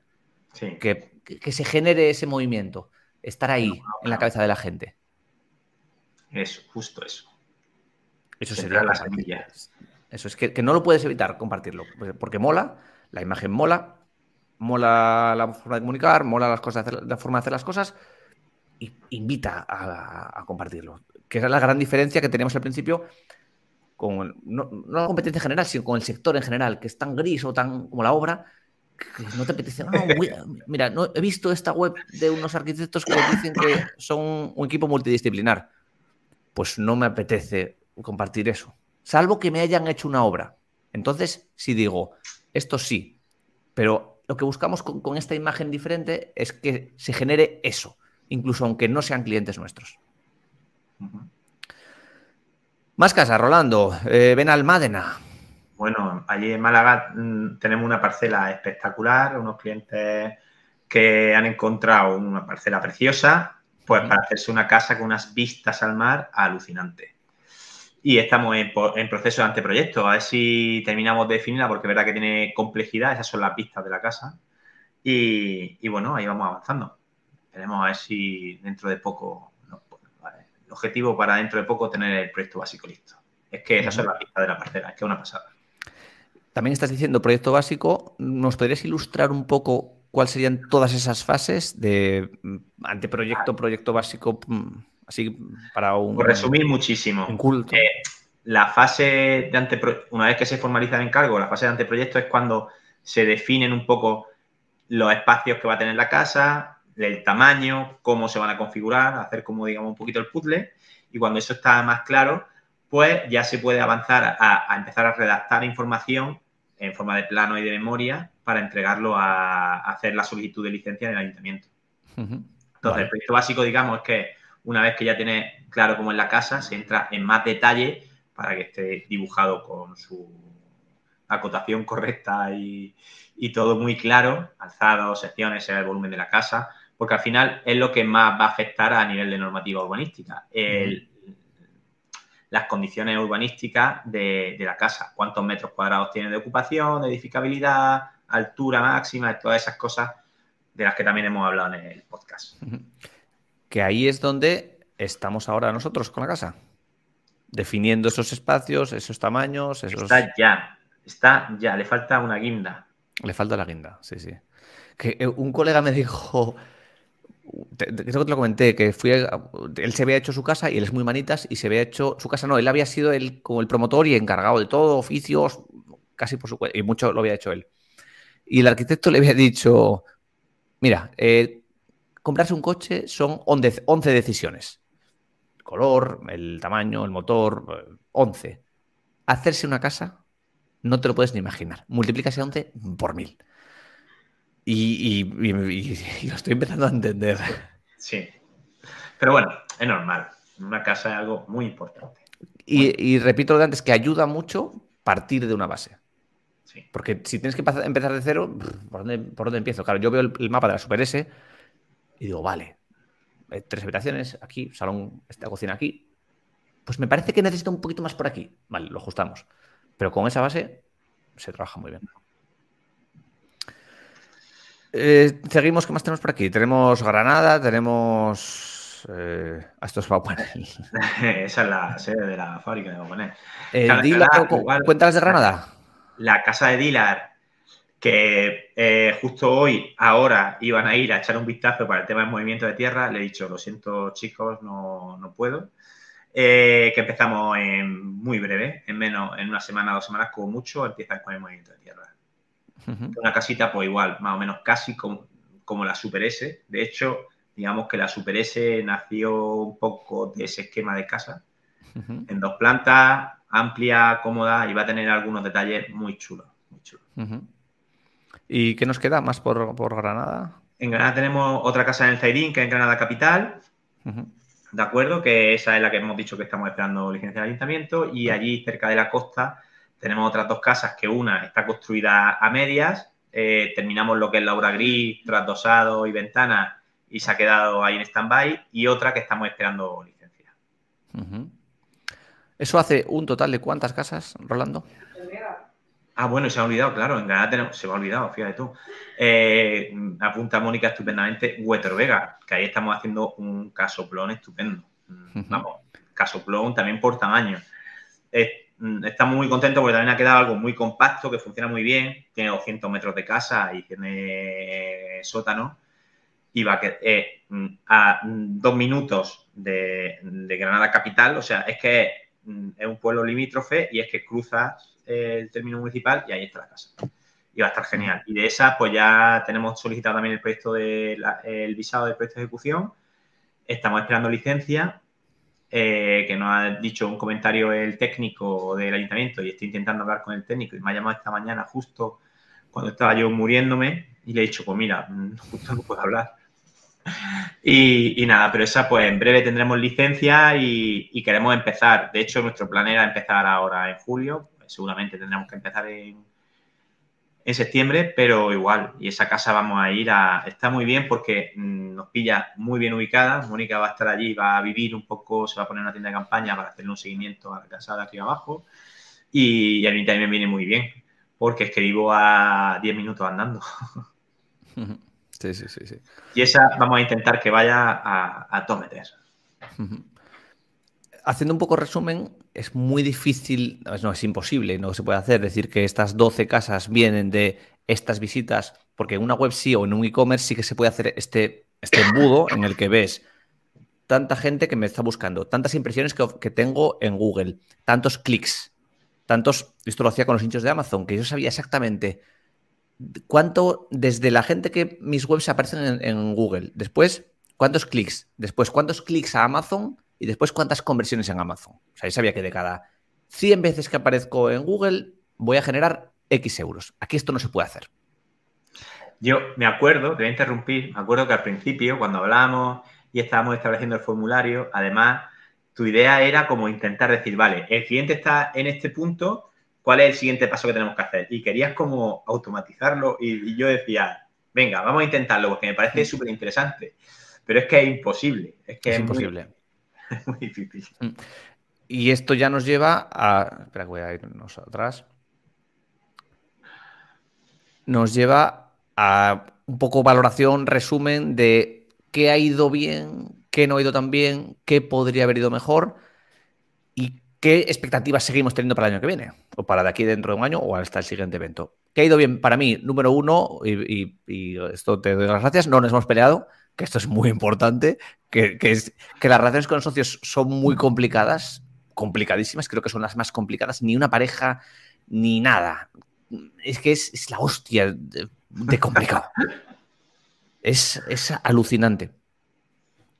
Que, se genere ese movimiento, estar ahí, en la cabeza de la gente. Eso, justo eso. Eso sería la semilla. Eso es que, no lo puedes evitar compartirlo, pues, porque mola, la imagen mola, mola la forma de comunicar, mola las cosas, la forma de hacer las cosas, invita a, a compartirlo. Que es la gran diferencia que teníamos al principio con, no, la competencia general, sino con el sector en general, que es tan gris o tan como la obra, que no te apetece. No, mira, no, he visto esta web de unos arquitectos que dicen que son un equipo multidisciplinar. Pues no me apetece compartir eso. Salvo que me hayan hecho una obra. Entonces, si digo, esto sí, pero lo que buscamos con, esta imagen diferente es que se genere eso, incluso aunque no sean clientes nuestros. Más casas, Rolando. Eh, ven al Mádena. Bueno, allí en Málaga mm, tenemos una parcela espectacular, unos clientes que han encontrado una parcela preciosa, pues para hacerse una casa con unas vistas al mar alucinantes. Y estamos en, proceso de anteproyecto, a ver si terminamos de definirla, porque es verdad que tiene complejidad, esas son las vistas de la casa. Y, bueno, ahí vamos avanzando. Queremos a ver si dentro de poco, el objetivo para dentro de poco tener el proyecto básico listo. Es que esas son las vistas de la parcela, es que es una pasada. También estás diciendo proyecto básico. ¿Nos podrías ilustrar un poco cuáles serían todas esas fases de mm, anteproyecto, proyecto básico, mm, así para un... Por resumir muchísimo. culto. Eh, la fase de anteproyecto, una vez que se formaliza el encargo, la fase de anteproyecto es cuando se definen un poco los espacios que va a tener la casa, el tamaño, cómo se van a configurar, hacer como digamos un poquito el puzzle. Y cuando eso está más claro, pues ya se puede avanzar a, empezar a redactar información en forma de plano y de memoria para entregarlo a, hacer la solicitud de licencia en el ayuntamiento. Entonces, el proyecto básico, digamos, es que una vez que ya tiene claro cómo es la casa, se entra en más detalle para que esté dibujado con su acotación correcta y, todo muy claro, alzado, secciones, el volumen de la casa, porque al final es lo que más va a afectar a nivel de normativa urbanística. El, las condiciones urbanísticas de, la casa, cuántos metros cuadrados tiene de ocupación, de edificabilidad, altura máxima, todas esas cosas de las que también hemos hablado en el podcast. Que ahí es donde estamos ahora nosotros con la casa, definiendo esos espacios, esos tamaños, esos... Está ya, está ya, le falta una guinda. Le falta la guinda, sí, sí. Que eh, un colega me dijo, creo que te lo comenté, que él se había hecho su casa y él es muy manitas y se había hecho su casa, no, él había sido el, como el promotor y encargado de todo, oficios, casi por su cuenta, y mucho lo había hecho él. Y el arquitecto le había dicho, mira, eh, comprarse un coche son 11 decisiones. El color, el tamaño, el motor, 11. Hacerse una casa, no te lo puedes ni imaginar. Multiplica ese 11 por mil. Y, lo estoy empezando a entender. Sí. Pero bueno, es normal. Una casa es algo muy importante. Y, repito lo de antes, que ayuda mucho partir de una base. Sí. Porque si tienes que empezar de cero, ¿por dónde, empiezo? Claro, yo veo el, mapa de la Super S y digo, vale, tres habitaciones aquí, salón, esta cocina aquí. Pues me parece que necesito un poquito más por aquí. Vale, lo ajustamos. Pero con esa base se trabaja muy bien. Eh, seguimos, ¿qué más tenemos por aquí? Tenemos Granada, tenemos. Eh, esto es Esa es la sede de la fábrica de Baupanel. Eh, cuéntanos de Granada. La casa de Dilar, que eh, justo hoy, ahora, iban a ir a echar un vistazo para el tema del movimiento de tierra. Le he dicho, lo siento, chicos, no, no puedo. que empezamos en muy breve, en menos, en una semana, dos semanas, como mucho, empiezan con el movimiento de tierra. Una casita, pues igual, más o menos casi como, la Super S. De hecho, digamos que la Super S nació un poco de ese esquema de casa. En dos plantas, amplia, cómoda y va a tener algunos detalles muy chulos. ¿Y qué nos queda más por, Granada? En Granada tenemos otra casa en el Zairín, que es en Granada Capital. ¿De acuerdo? Que esa es la que hemos dicho que estamos esperando licencia de ayuntamiento. Y allí, cerca de la costa, tenemos otras dos casas que una está construida a medias, eh, terminamos lo que es la obra gris, trasdosado y ventana y se ha quedado ahí en stand-by y otra que estamos esperando licencia. ¿Eso hace un total de cuántas casas, Rolando? Ah, bueno, se ha olvidado, claro, en Granada tenemos, se me ha olvidado, fíjate tú. Eh, apunta Mónica estupendamente Huetor Vega, que ahí estamos haciendo un casoplón estupendo. Vamos, casoplón también por tamaño. Mm, estamos muy contentos porque también ha quedado algo muy compacto, que funciona muy bien, tiene 200 metros de casa y tiene sótano. Y va a, eh, mm, a dos minutos de, Granada Capital, o sea, es que mm, es un pueblo limítrofe y es que cruzas el término municipal y ahí está la casa. Y va a estar genial. Y de esa, pues ya tenemos solicitado también el proyecto del visado del proyecto de ejecución. Estamos esperando licencia eh, que nos ha dicho un comentario el técnico del ayuntamiento y estoy intentando hablar con el técnico y me ha llamado esta mañana justo cuando estaba yo muriéndome y le he dicho, pues mira, justo no puedo hablar. Y, nada, pero esa pues en breve tendremos licencia y, queremos empezar. De hecho, nuestro plan era empezar ahora en julio. Seguramente tendremos que empezar en, en septiembre, pero igual. Y esa casa vamos a ir a... Está muy bien porque mm, nos pilla muy bien ubicada. Mónica va a estar allí, va a vivir un poco, se va a poner una tienda de campaña para hacerle un seguimiento a la casa de aquí abajo. Y, a mí también me viene muy bien porque es que vivo a 10 minutos andando. Sí, sí, sí, sí. Y esa vamos a intentar que vaya a, a Tometer. Haciendo un poco resumen, es muy difícil, no es imposible, no se puede hacer, decir que estas 12 casas vienen de estas visitas, porque en una web sí o en un e-commerce sí que se puede hacer este, este embudo en el que ves tanta gente que me está buscando, tantas impresiones que, que tengo en Google, tantos clics, tantos, esto lo hacía con los hinchos de Amazon, que yo sabía exactamente cuánto, desde la gente que mis webs aparecen en, Google, después cuántos clics, después cuántos clics a Amazon y después cuántas conversiones en Amazon. O sea, yo sabía que de cada 100 veces que aparezco en Google voy a generar X euros. Aquí esto no se puede hacer. Yo me acuerdo, te voy a interrumpir, me acuerdo que al principio, cuando hablábamos y estábamos estableciendo el formulario, además, tu idea era como intentar decir, vale, el cliente está en este punto, ¿cuál es el siguiente paso que tenemos que hacer? Y querías como automatizarlo y, yo decía, venga, vamos a intentarlo porque me parece súper interesante. Pero es que es imposible. Es que es, imposible. muy difícil. Mm. Y esto ya nos lleva a. Espera, voy a irnos atrás. Nos lleva a un poco valoración, resumen de qué ha ido bien, qué no ha ido tan bien, qué podría haber ido mejor y ¿Qué expectativas seguimos teniendo para el año que viene? O para de aquí dentro de un año o hasta el siguiente evento. ¿Qué ha ido bien para mí? Número uno, y, esto te doy las gracias, no nos hemos peleado, que esto es muy importante, que, es, que las relaciones con los socios son muy complicadas, complicadísimas, creo que son las más complicadas, ni una pareja, ni nada. Es que es, la hostia de, complicado. es, es alucinante.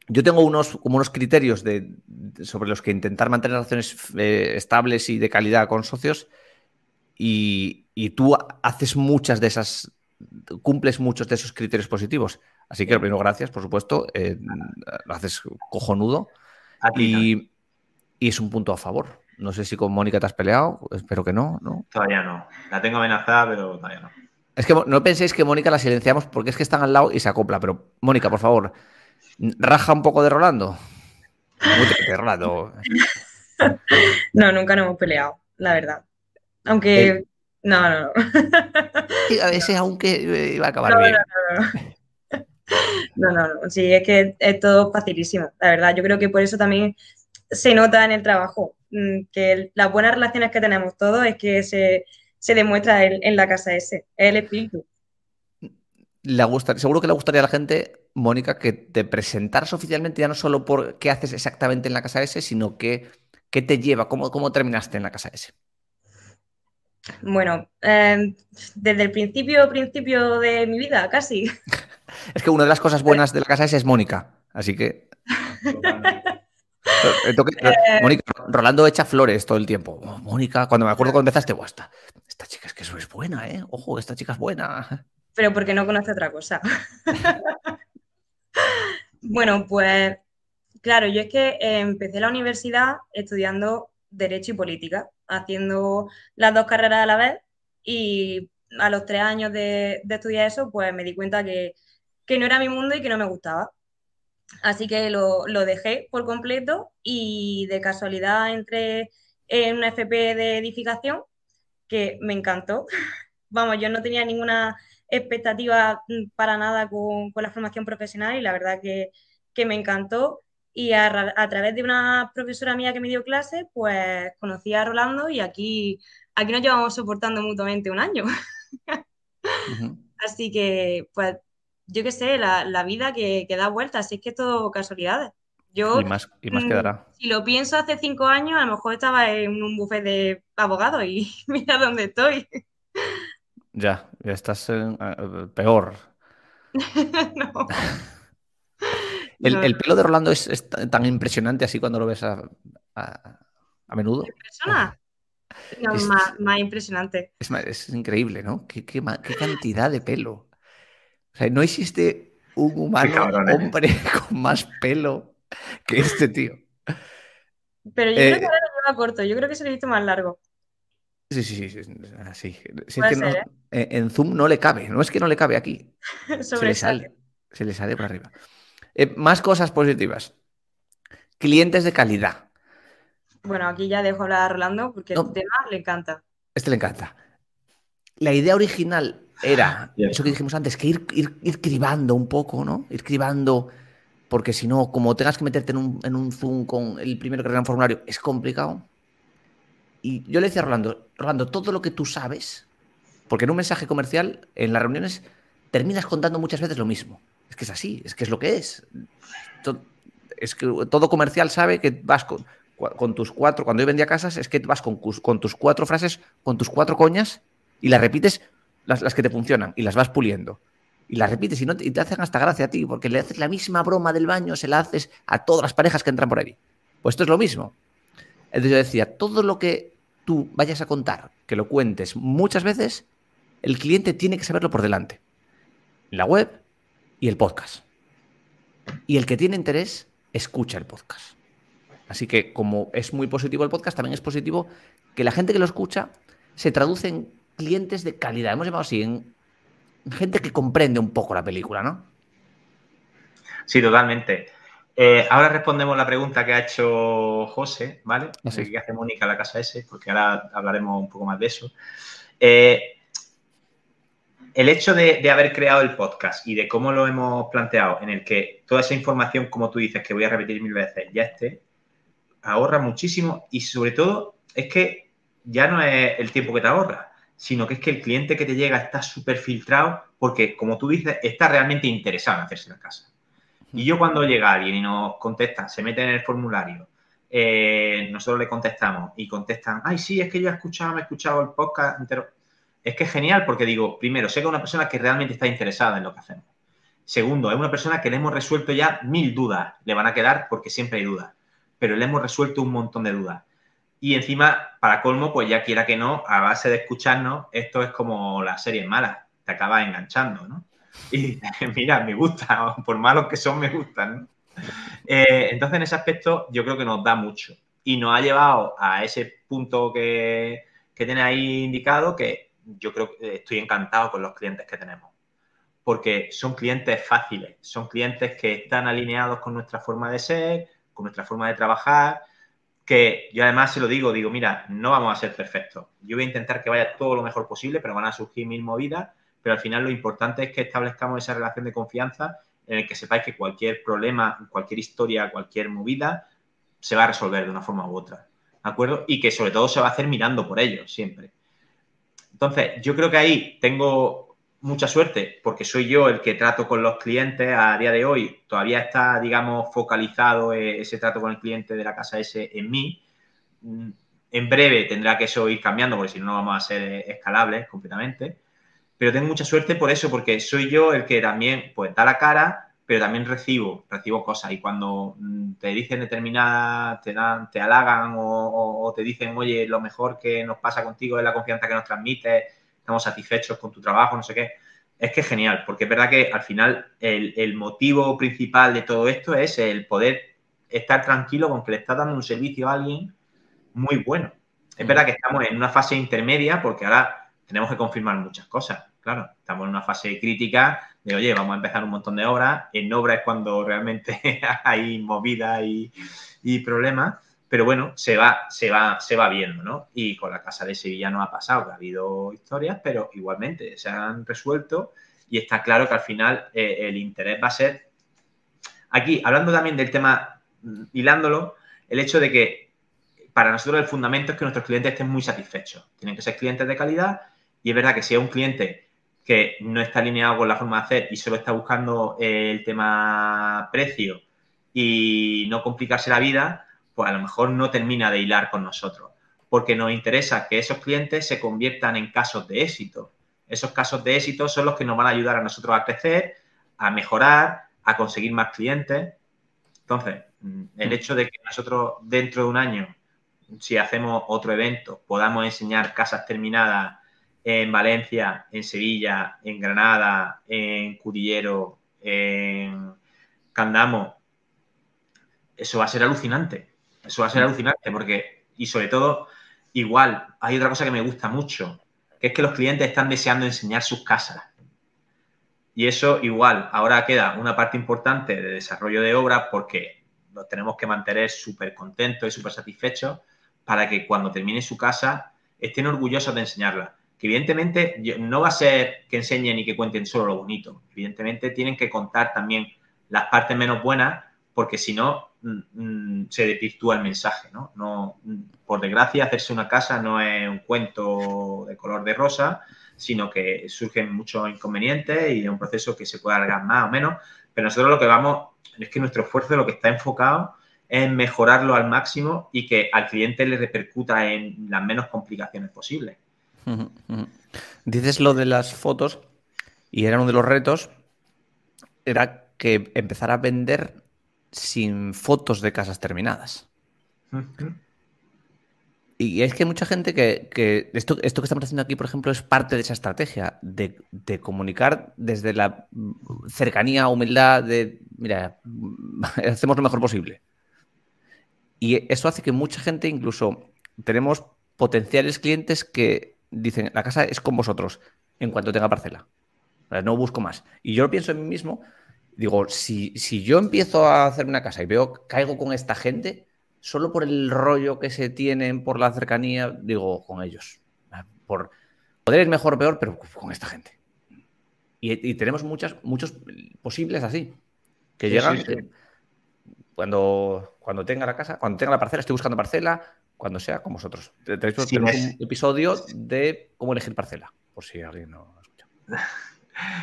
Yo tengo unos, como unos criterios de, sobre los que intentar mantener relaciones eh, estables y de calidad con socios y, tú haces muchas de esas, cumples muchos de esos criterios positivos. Así que, primero, gracias, por supuesto, eh, lo haces cojonudo y, y, es un punto a favor. No sé si con Mónica te has peleado, espero que no, ¿no? Todavía no. La tengo amenazada, pero todavía no. Es que no penséis que Mónica la silenciamos porque es que están al lado y se acopla, pero Mónica, por favor, ¿Raja un poco de Rolando? De Rolando. No, nunca nos hemos peleado, la verdad. Aunque. Eh. No, no, no. a veces, aunque eh, iba a acabar bien. No, no, no. Sí, es que es todo facilísimo, la verdad. Yo creo que por eso también se nota en el trabajo mm, que las buenas relaciones que tenemos todos es que se, demuestra en, la casa ese, el espíritu. Le gusta, seguro que le gustaría a la gente Mónica, que te presentaras oficialmente ya no solo por qué haces exactamente en la casa S, sino que, qué te lleva, cómo, cómo terminaste en la casa S. Bueno, em, desde el principio, principio de mi vida, casi. es que una de las cosas buenas de la casa S es Mónica, así que... Eh, Mónica, Rolando echa flores todo el tiempo. Oh, Mónica, cuando me acuerdo cuando empezaste, esta, esta chica es que eso es buena, ¿eh? Ojo, esta chica es buena. Pero porque no conoce otra cosa. Bueno, pues claro, yo es que eh, empecé la universidad estudiando Derecho y Política, haciendo las dos carreras a la vez y a los tres años de, estudiar eso, pues me di cuenta que, no era mi mundo y que no me gustaba. Así que lo, dejé por completo y de casualidad entré en una FP de edificación que me encantó. Vamos, yo no tenía ninguna expectativa para nada con, la formación profesional y la verdad que, me encantó. Y a, través de una profesora mía que me dio clase, pues conocí a Rolando y aquí, aquí nos llevamos soportando mutuamente un año. Así que, pues, yo qué sé, la, vida que, da vueltas, así es que es todo casualidades. Yo, y más, y más mm, quedará. Si lo pienso hace cinco años, a lo mejor estaba en un buffet de abogados y mira dónde estoy. Ya, ya estás peor. El, pelo de Rolando es, tan impresionante así cuando lo ves a, a, menudo. persona? No, más, impresionante. Es, increíble, ¿no? ¿Qué, cantidad de pelo. O sea, no existe un humano, ¿eh? hombre con más pelo que este tío. Pero yo creo que eh, ahora lo lleva corto, yo creo que se le ha visto más largo. Sí, sí, sí. sí. ¿eh? En Zoom no le cabe, no es que no le cabe aquí. se le sale. Se le sale por arriba. más cosas positivas. Clientes de calidad. Bueno, aquí ya dejo hablar a Rolando porque el tema le encanta. Este le encanta. La idea original era eso que dijimos antes, que ir, ir, cribando un poco, ¿no? Ir cribando, porque si no, como tengas que meterte en un, Zoom con el primero que un formulario, es complicado. Y yo le decía a Rolando, Rolando, todo lo que tú sabes, porque en un mensaje comercial, en las reuniones, terminas contando muchas veces lo mismo. Es que es así, es que es lo que es. Es que todo comercial sabe que vas con, con tus cuatro, cuando yo vendía casas, es que vas con, tus cuatro frases, con tus cuatro coñas, y las repites las, que te funcionan, y las vas puliendo. Y las repites y, no te, hacen hasta gracia a ti, porque le haces la misma broma del baño, se la haces a todas las parejas que entran por ahí. Pues esto es lo mismo. Entonces yo decía, todo lo que tú vayas a contar, que lo cuentes muchas veces, el cliente tiene que saberlo por delante. La web y el podcast. Y el que tiene interés, escucha el podcast. Así que como es muy positivo el podcast, también es positivo que la gente que lo escucha se traduce en clientes de calidad. Hemos llamado así, en gente que comprende un poco la película, ¿no? Sí, totalmente. Eh, ahora respondemos la pregunta que ha hecho José, ¿vale? No sé qué hace Mónica en la casa S, porque ahora hablaremos un poco más de eso. Eh, el hecho de, de, haber creado el podcast y de cómo lo hemos planteado, en el que toda esa información, como tú dices, que voy a repetir mil veces, ya esté, ahorra muchísimo y sobre todo es que ya no es el tiempo que te ahorra, sino que es que el cliente que te llega está súper filtrado porque, como tú dices, está realmente interesado en hacerse la casa. Y yo cuando llega alguien y nos contesta, se mete en el formulario, eh, nosotros le contestamos y contestan, ay, sí, es que yo he escuchado, me he escuchado el podcast entero. Es que es genial porque digo, primero, sé que es una persona que realmente está interesada en lo que hacemos. Segundo, es una persona que le hemos resuelto ya mil dudas. Le van a quedar porque siempre hay dudas pero le hemos resuelto un montón de dudas. Y encima, para colmo, pues ya quiera que no, a base de escucharnos, esto es como las series malas, te acabas enganchando, ¿no? Y mira, me gusta, por malos que son, me gustan. Eh, entonces, en ese aspecto, yo creo que nos da mucho. Y nos ha llevado a ese punto que, que tiene ahí indicado, que yo creo que estoy encantado con los clientes que tenemos. Porque son clientes fáciles, son clientes que están alineados con nuestra forma de ser, con nuestra forma de trabajar, que yo además se lo digo, digo, mira, no vamos a ser perfectos. Yo voy a intentar que vaya todo lo mejor posible, pero van a surgir mil movidas, pero al final lo importante es que establezcamos esa relación de confianza en el que sepáis que cualquier problema, cualquier historia, cualquier movida, se va a resolver de una forma u otra. ¿De acuerdo? Y que sobre todo se va a hacer mirando por ellos siempre. Entonces, yo creo que ahí tengo mucha suerte, porque soy yo el que trato con los clientes a día de hoy. Todavía está, digamos, focalizado eh, ese trato con el cliente de la casa S en mí. Mm, en breve tendrá que eso ir cambiando, porque si no, no vamos a ser eh, escalables completamente. Pero tengo mucha suerte por eso, porque soy yo el que también, pues, da la cara, pero también recibo, recibo cosas. Y cuando mm, te dicen determinadas, te dan, te halagan o, o te dicen, oye, lo mejor que nos pasa contigo es la confianza que nos transmites estamos satisfechos con tu trabajo, no sé qué. Es que es genial, porque es verdad que al final el, motivo principal de todo esto es el poder estar tranquilo con que le estás dando un servicio a alguien muy bueno. Es verdad que estamos en una fase intermedia porque ahora tenemos que confirmar muchas cosas. Claro, estamos en una fase crítica de, oye, vamos a empezar un montón de obras. En obra es cuando realmente hay movida y problemas pero bueno, se va, se va, se va viendo, ¿no? Y con la Casa de Sevilla no ha pasado, que ha habido historias, pero igualmente se han resuelto y está claro que al final eh, el interés va a ser. Aquí, hablando también del tema, mm, hilándolo, el hecho de que para nosotros el fundamento es que nuestros clientes estén muy satisfechos. Tienen que ser clientes de calidad y es verdad que si es un cliente que no está alineado con la forma de hacer y solo está buscando el tema precio y no complicarse la vida, pues a lo mejor no termina de hilar con nosotros, porque nos interesa que esos clientes se conviertan en casos de éxito. Esos casos de éxito son los que nos van a ayudar a nosotros a crecer, a mejorar, a conseguir más clientes Entonces, mm, el mm. hecho de que nosotros dentro de un año, si hacemos otro evento, podamos enseñar casas terminadas en Valencia, en Sevilla, en Granada, en Cudillero, en Candamo, eso va a ser alucinante. Eso va a ser alucinante porque, y sobre todo, igual, hay otra cosa que me gusta mucho, que es que los clientes están deseando enseñar sus casas. Y eso igual, ahora queda una parte importante de desarrollo de obra porque nos tenemos que mantener súper contentos y súper satisfechos para que cuando termine su casa estén orgullosos de enseñarla. Que evidentemente no va a ser que enseñen y que cuenten solo lo bonito. Evidentemente tienen que contar también las partes menos buenas porque si no mm, mm, se desvirtúa el mensaje, ¿no? ¿no? Por desgracia, hacerse una casa no es un cuento de color de rosa, sino que surgen muchos inconvenientes y es un proceso que se puede alargar más o menos, pero nosotros lo que vamos es que nuestro esfuerzo lo que está enfocado es mejorarlo al máximo y que al cliente le repercuta en las menos complicaciones posibles. Dices lo de las fotos y era uno de los retos, era que empezar a vender sin fotos de casas terminadas. Y es que hay mucha gente que, esto, esto, que estamos haciendo aquí, por ejemplo, es parte de esa estrategia de, comunicar desde la cercanía, humildad, de, mira, hacemos lo mejor posible. Y eso hace que mucha gente, incluso tenemos potenciales clientes que dicen, la casa es con vosotros en cuanto tenga parcela. no busco más. Y yo lo pienso en mí mismo Digo, si, si yo empiezo a hacer una casa y veo, caigo con esta gente, solo por el rollo que se tienen, por la cercanía, digo, con ellos. Por poder ir mejor o peor, pero con esta gente. Y, tenemos muchas, muchos posibles así, que llegan cuando, cuando tenga la casa, cuando tenga la parcela, estoy buscando parcela, cuando sea con vosotros. tenemos un episodio de cómo elegir parcela, por si alguien no escucha.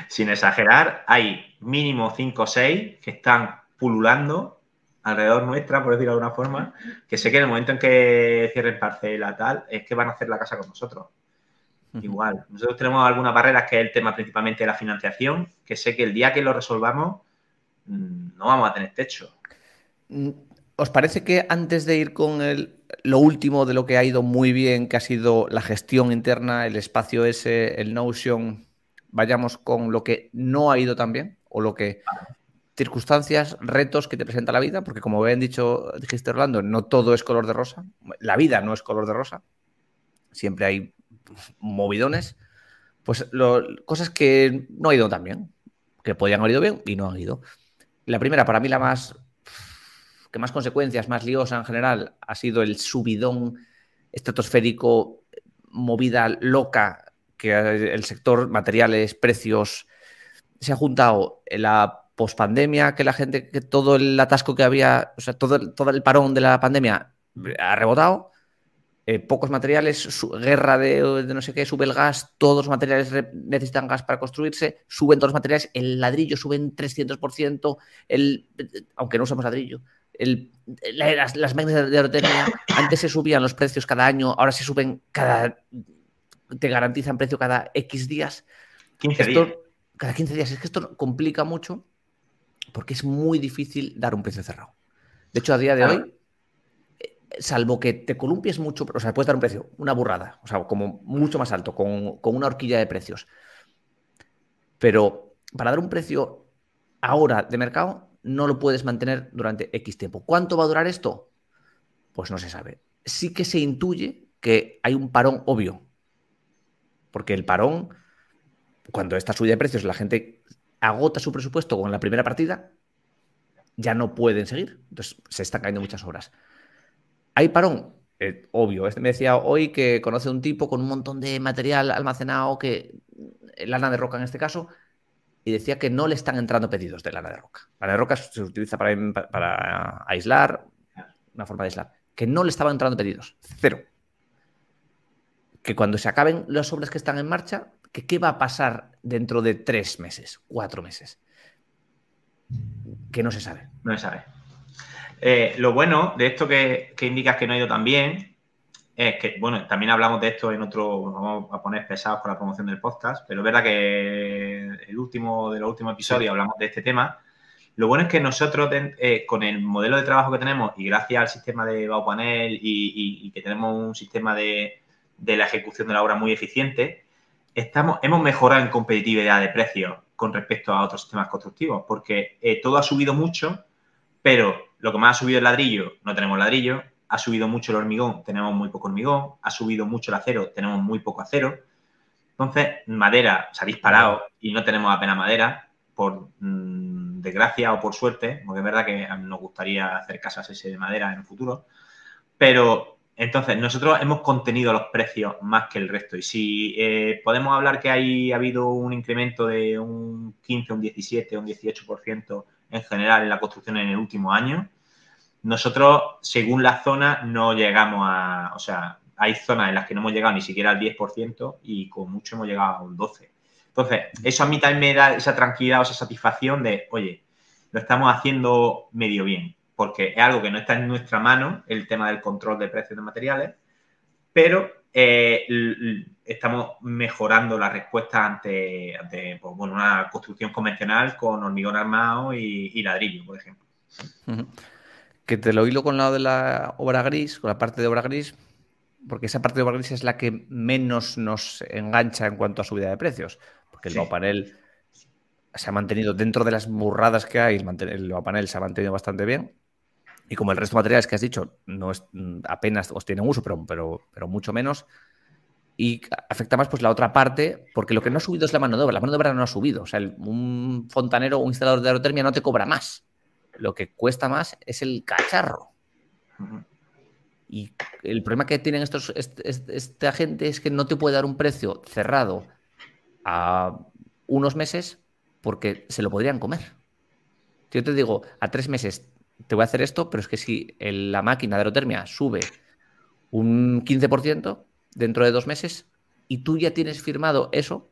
sin exagerar, hay mínimo 5 o 6 que están pululando alrededor nuestra, por decirlo de alguna forma, que sé que en el momento en que cierren parcela tal, es que van a hacer la casa con nosotros. Igual. Nosotros tenemos algunas barreras que es el tema principalmente de la financiación, que sé que el día que lo resolvamos mm, no vamos a tener techo. Mm, ¿Os parece que antes de ir con el, lo último de lo que ha ido muy bien, que ha sido la gestión interna, el espacio ese, el Notion, vayamos con lo que no ha ido tan bien o lo que circunstancias, retos que te presenta la vida, porque como bien dicho, dijiste Orlando, no todo es color de rosa, la vida no es color de rosa, siempre hay movidones, pues cosas que no ha ido tan bien, que podían haber ido bien y no han ido. La primera, para mí la más, que más consecuencias, más liosa en general, ha sido el subidón estratosférico, movida loca que el sector materiales, precios, se ha juntado en la pospandemia, que la gente, que todo el atasco que había, o sea, todo, todo el parón de la pandemia ha rebotado. Eh, pocos materiales, guerra de, no sé qué, sube el gas, todos los materiales necesitan gas para construirse, suben todos los materiales, el ladrillo sube en 300%, el, aunque no usamos ladrillo, el, las, las máquinas de aerotecnia, antes se subían los precios cada año, ahora se suben cada te garantizan precio cada X días. 15 días. Cada 15 días. Es que esto complica mucho porque es muy difícil dar un precio cerrado. De hecho, a día de hoy, eh, salvo que te columpies mucho, o sea, puedes dar un precio, una burrada, o sea, como mucho más alto, con, con una horquilla de precios. Pero para dar un precio ahora de mercado, no lo puedes mantener durante X tiempo. ¿Cuánto va a durar esto? Pues no se sabe. Sí que se intuye que hay un parón obvio porque el parón, cuando esta subida de precios la gente agota su presupuesto con la primera partida, ya no pueden seguir. Entonces se están cayendo muchas horas. Hay parón, eh, obvio. Este me decía hoy que conoce un tipo con un montón de material almacenado, que lana de roca en este caso, y decía que no le están entrando pedidos de lana de roca. Lana de roca se utiliza para, para aislar, una forma de aislar, que no le estaban entrando pedidos. Cero que cuando se acaben las obras que están en marcha, que qué va a pasar dentro de tres meses, cuatro meses. Que no se sabe. No se sabe. Eh, lo bueno de esto que, indicas que no ha ido tan bien es que, bueno, también hablamos de esto en otro, vamos a poner pesados con la promoción del podcast, pero es verdad que el último de los últimos episodios hablamos de este tema Lo bueno es que nosotros, eh, con el modelo de trabajo que tenemos y gracias al sistema de Baupanel y, y, que tenemos un sistema de, la ejecución de la obra muy eficiente, estamos, hemos mejorado en competitividad de precios con respecto a otros sistemas constructivos, porque eh, todo ha subido mucho, pero lo que más ha subido el ladrillo, no tenemos ladrillo, ha subido mucho el hormigón, tenemos muy poco hormigón, ha subido mucho el acero, tenemos muy poco acero. Entonces, madera se ha disparado y no tenemos apenas madera por mm, desgracia o por suerte, porque es verdad que nos gustaría hacer casas ese de madera en el futuro, pero entonces nosotros hemos contenido los precios más que el resto y si eh, podemos hablar que hay, ha habido un incremento de un 15, un 17, un 18% en general en la construcción en el último año, nosotros, según la zona, no llegamos a, o sea, hay zonas en las que no hemos llegado ni siquiera al 10% y con mucho hemos llegado a un 12%. Entonces, eso a mí también me da esa tranquilidad o esa satisfacción de, oye, lo estamos haciendo medio bien, porque es algo que no está en nuestra mano, el tema del control de precios de materiales, pero eh, estamos mejorando la respuesta ante, pues, una construcción convencional con hormigón armado y, ladrillo, por ejemplo. Que te lo hilo con lado de la obra gris, con la parte de obra gris, porque esa parte de obra gris es la que menos nos engancha en cuanto a subida de precios porque el sí. panel se ha mantenido dentro de las burradas que hay, el panel se ha mantenido bastante bien. Y como el resto de materiales que has dicho no es, mm, apenas os tienen uso, pero, pero, pero mucho menos, y afecta más pues la otra parte, porque lo que no ha subido es la mano de obra. La mano de obra no ha subido. O sea, un fontanero o un instalador de aerotermia no te cobra más. Lo que cuesta más es el cacharro. Y el problema que tienen estos, este, esta gente es que no te puede dar un precio cerrado a unos meses porque se lo podrían comer. Yo te digo, a tres meses te voy a hacer esto, pero es que si la máquina de aerotermia sube un 15% dentro de dos meses y tú ya tienes firmado eso,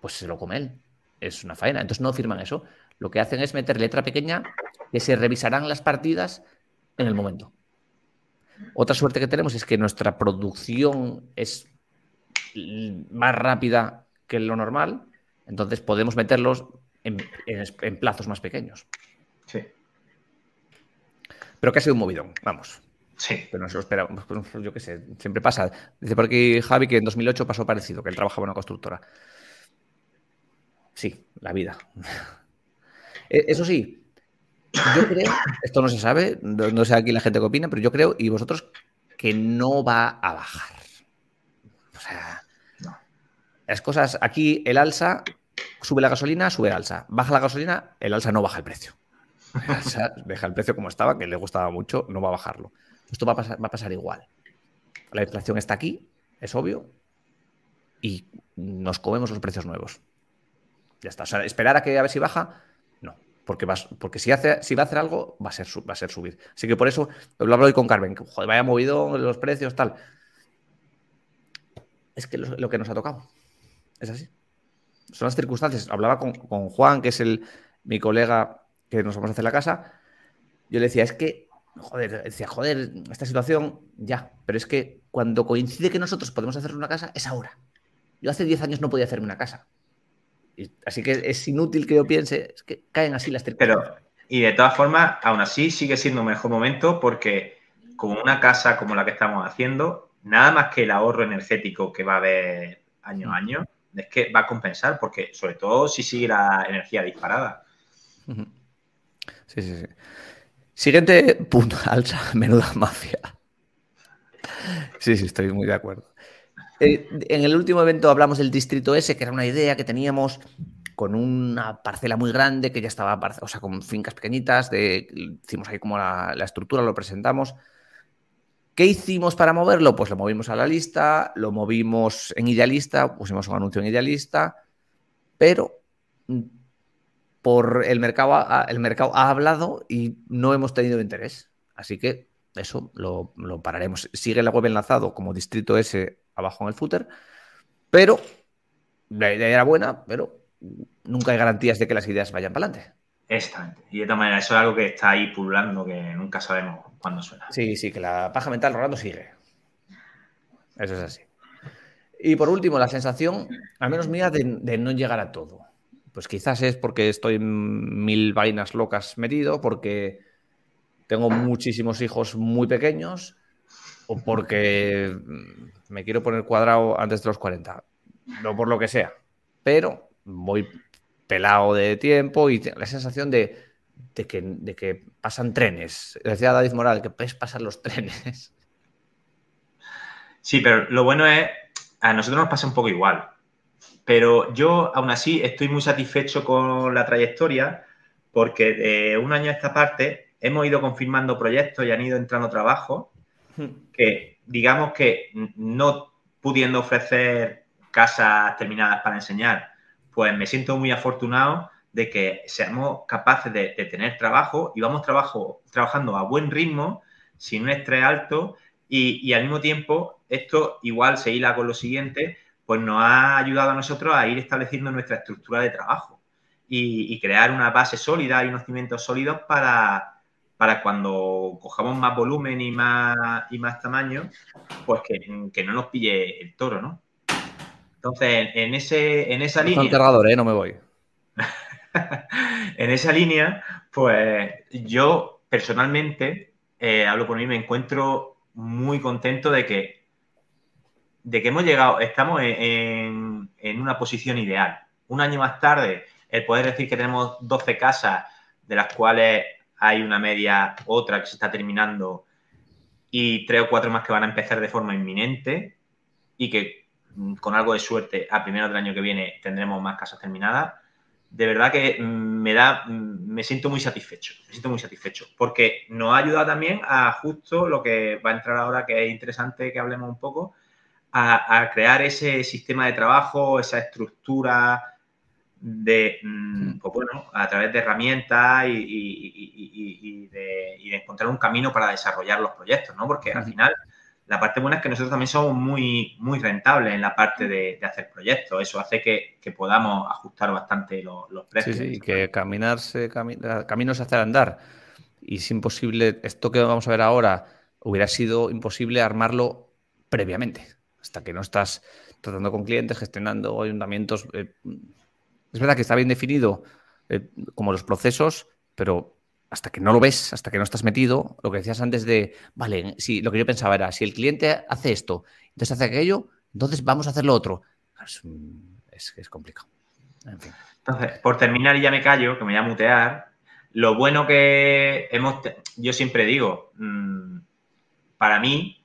pues se lo come él. Es una faena. Entonces no firman eso. Lo que hacen es meter letra pequeña que se revisarán las partidas en el momento. Otra suerte que tenemos es que nuestra producción es más rápida que lo normal, entonces podemos meterlos en, plazos más pequeños. Sí. Pero que ha sido un movidón, vamos. Sí. Pero no se lo esperamos. Pues, yo qué sé, siempre pasa. Dice por aquí Javi que en 2008 pasó parecido, que él trabajaba en una constructora. Sí, la vida. E, eso sí, yo creo, esto no se sabe, no sé aquí la gente que opina, pero yo creo, y vosotros, que no va a bajar. O sea, las cosas, aquí el alza, sube la gasolina, sube el alza. Baja la gasolina, el alza no baja el precio. Deja el precio como estaba, que le gustaba mucho, no va a bajarlo. Esto va a pasar, va a pasar igual. La inflación está aquí, es obvio, y nos comemos los precios nuevos. Ya está. O sea, esperar a que a ver si baja, no. Porque, porque si, hace, si va a hacer algo, va a, ser, va a ser subir. Así que por eso lo hablo hoy con Carmen, que vaya movido los precios, tal. Es que lo que nos ha tocado. Es así. Son las circunstancias. Hablaba con, Juan, que es el, mi colega que nos vamos a hacer la casa. Yo le decía, es que, joder, decía, joder, esta situación, ya, pero es que cuando coincide que nosotros podemos hacer una casa, es ahora. Yo hace 10 años no podía hacerme una casa. así que es inútil que yo piense, es que caen así las circunstancias. Pero, y de todas formas, aún así sigue siendo un mejor momento porque como una casa como la que estamos haciendo, nada más que el ahorro energético que va a haber año a año, es que va a compensar, porque sobre todo si sigue la energía disparada. Sí, sí, sí. Siguiente punto, alza, menuda mafia. Sí, sí, estoy muy de acuerdo. Eh, en el último evento hablamos del distrito S, que era una idea que teníamos con una parcela muy grande que ya estaba, o sea, con fincas pequeñitas, hicimos ahí como la estructura, lo presentamos. ¿Qué hicimos para moverlo? Pues lo movimos a la lista, lo movimos en idealista, pusimos un anuncio en idealista, pero por el mercado, ha, el mercado ha hablado y no hemos tenido interés. Así que eso lo, pararemos. Sigue la web enlazado como distrito S abajo en el footer, pero la idea era buena, pero nunca hay garantías de que las ideas vayan para adelante. Exactamente. Y de todas maneras, eso es algo que está ahí pululando, que nunca sabemos cuándo suena. Sí, sí, que la paja mental rodando sigue. Eso es así. Y por último, la sensación, al menos mía, de, no llegar a todo. Pues quizás es porque estoy en mil vainas locas metido, porque tengo muchísimos hijos muy pequeños o porque me quiero poner cuadrado antes de los 40. No por lo que sea, pero voy pelado de tiempo y la sensación de, que, que, pasan trenes. Decía David Moral que puedes pasar los trenes. Sí, pero lo bueno es, a nosotros nos pasa un poco igual. Pero yo, aún así, estoy muy satisfecho con la trayectoria porque de un año a esta parte hemos ido confirmando proyectos y han ido entrando trabajos hmm. que, digamos que no pudiendo ofrecer casas terminadas para enseñar, pues me siento muy afortunado de que seamos capaces de, tener trabajo y vamos trabajo, trabajando a buen ritmo, sin un estrés alto y, al mismo tiempo esto igual se hila con lo siguiente, pues nos ha ayudado a nosotros a ir estableciendo nuestra estructura de trabajo y, crear una base sólida y unos cimientos sólidos para, para cuando cojamos más volumen y más, y más tamaño, pues que, que no nos pille el toro, ¿no? Entonces, en, ese, en esa línea. ¿eh? No me voy. en esa línea, pues yo personalmente, eh, hablo por mí, me encuentro muy contento de que, de que hemos llegado, estamos en, en, una posición ideal. Un año más tarde, el poder decir que tenemos 12 casas, de las cuales hay una media, otra que se está terminando, y tres o cuatro más que van a empezar de forma inminente, y que Mm, con algo de suerte, a primero del año que viene tendremos más casas terminadas. De verdad que mm, me da, mm, me siento muy satisfecho, me siento muy satisfecho, porque nos ha ayudado también a justo lo que va a entrar ahora, que es interesante que hablemos un poco, a, crear ese sistema de trabajo, esa estructura de, pues bueno, a través de herramientas y, de, y, de, encontrar un camino para desarrollar los proyectos, ¿no? Porque al final la parte buena es que nosotros también somos muy, muy rentables en la parte de, hacer proyectos. Eso hace que, podamos ajustar bastante los, precios. Sí, sí, que caminarse, caminos hacer andar. Y es imposible, esto que vamos a ver ahora, hubiera sido imposible armarlo previamente. Hasta que no estás tratando con clientes, gestionando ayuntamientos. Eh, es verdad que está bien definido eh, como los procesos, pero hasta que no lo ves, hasta que no estás metido, lo que decías antes de, vale, si lo que yo pensaba era, si el cliente hace esto, entonces hace aquello, entonces vamos a hacer lo otro. Es, es, complicado. Entonces, por terminar y ya me callo, que me voy a mutear, lo bueno que hemos, yo siempre digo, mm, para mí,